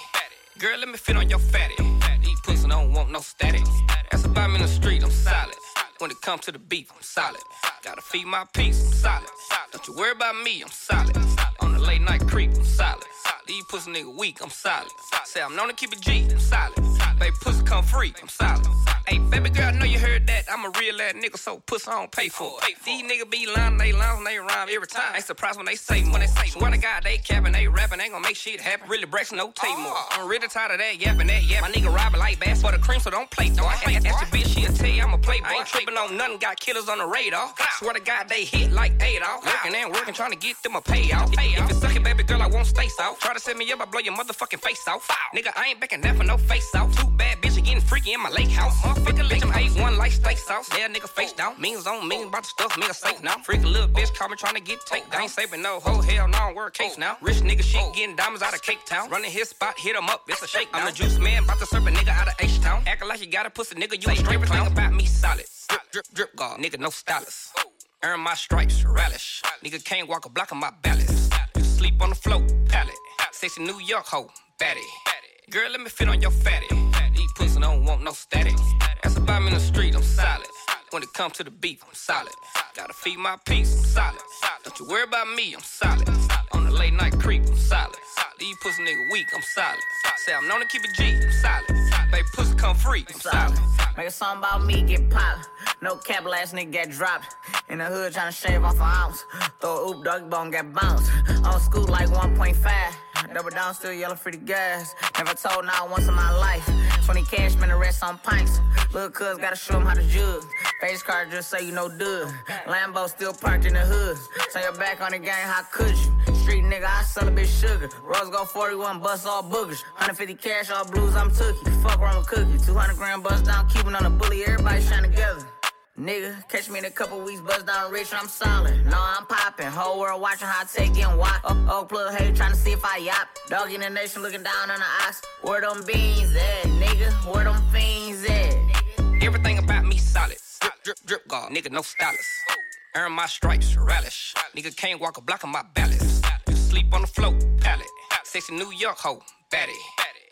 Girl, let me fit on your fatty. These pussy don't want no static. That's about me in the street, I'm solid. When it comes to the beef, I'm solid. Gotta feed my peace, I'm solid. Don't you worry about me, I'm solid. On the late night creep, I'm solid. These pussy nigga weak, I'm solid. Say I'm known to keep it G, I'm solid. Baby, pussy come free, I'm solid. Hey, baby girl, I know you heard that. I'm a real ass nigga, so pussy I don't pay for it. These niggas be lying, they lines and they rhyme every time. Ain't surprised when they say when they say. Swear to God, they capping, they rapping, they gon' make shit happen. Really breaks no tape more. I'm really tired of that yapping, that yap. My nigga robbing like bass for the cream, so don't play though. I hate that bitch, she'll tell you I'm a playboy. I ain't tripping on nothing, got killers on the radar. Swear to God, they hit like eight Adolf. Working and working, trying to get them a payout. If you suck it, baby girl, I won't stay south. Try to set me up, I blow your motherfucking face off. Nigga, I ain't backing that for no face off. Too bad bitches getting freaky in my lake house. Motherfucker, let them A1 like steak sauce. Yeah, nigga face down. Means on means about the stuff, nigga safe now. Freak a little bitch, call me trying to get take down. Ain't saving no hoe, hell no, I'm work case now. Rich nigga shit getting diamonds out of Cape Town. Running his spot, hit him up, it's a shake. I'm the juice man, about to serve a nigga out of H Town. Acting like you got a pussy, nigga, you a straight everything about me solid. Drip, drip, drip, God, nigga, no stylist. Earn my stripes, relish. Nigga can't walk a block on my balance. Sleep on the floor, pallet. Sexy New York hoe, baddie. Girl, let me fit on your fatty. Pussy don't want no static. That's about me in the street, I'm solid. When it comes to the beef, I'm solid. Gotta feed my peace, I'm solid. Don't you worry about me, I'm solid. On the late night creep, I'm solid. These pussy nigga weak, I'm solid. Say I'm known to keep it G, I'm solid. Baby, pussy come free, I'm solid. Make a song about me get popped. No cap, last nigga get dropped. In the hood tryna shave off an ounce. Throw a oop, doggy bone, get bounced. On school like 1.5. Double down, still yelling for the gas. Never told not once in my life. 20 cash, man, the rest on pints. Little cuz gotta show him how to jug. Face card just say you know dub. Lambo still parked in the hood. Turn your back on the game, how could you? Street nigga, I sell a bitch sugar. Rose go 41, bust all boogers. 150 cash, all blues, I'm tookie. Fuck wrong with cookie. 200 grand bust down, keeping on the bully, everybody shine together. Nigga, catch me in a couple weeks, bust down rich, I'm solid. No, I'm popping. Whole world watching how I take in walk. Oh, oh, plug hater trying to see if I yap. Dog in the nation looking down on the ox. Where them beans at, nigga? Where them fiends at? Everything about me solid. Drip, drip, drip, God, nigga, no stylist. Earn my stripes, relish. Nigga can't walk a block on my balance. Sleep on the floor, pallet. Sexy New York hoe, baddie.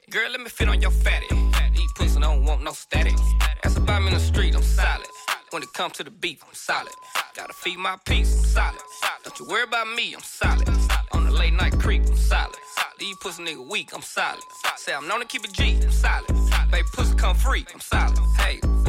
Girl, let me fit on your fatty. These pussy don't want no static. That's about me in the street, I'm solid. When it comes to the beef, I'm solid. Gotta feed my peace, I'm solid. Don't you worry about me, I'm solid. On the late night creep, I'm solid. These pussy nigga weak, I'm solid. Say I'm known to keep it G, I'm solid. Baby, pussy come free, I'm solid. Hey.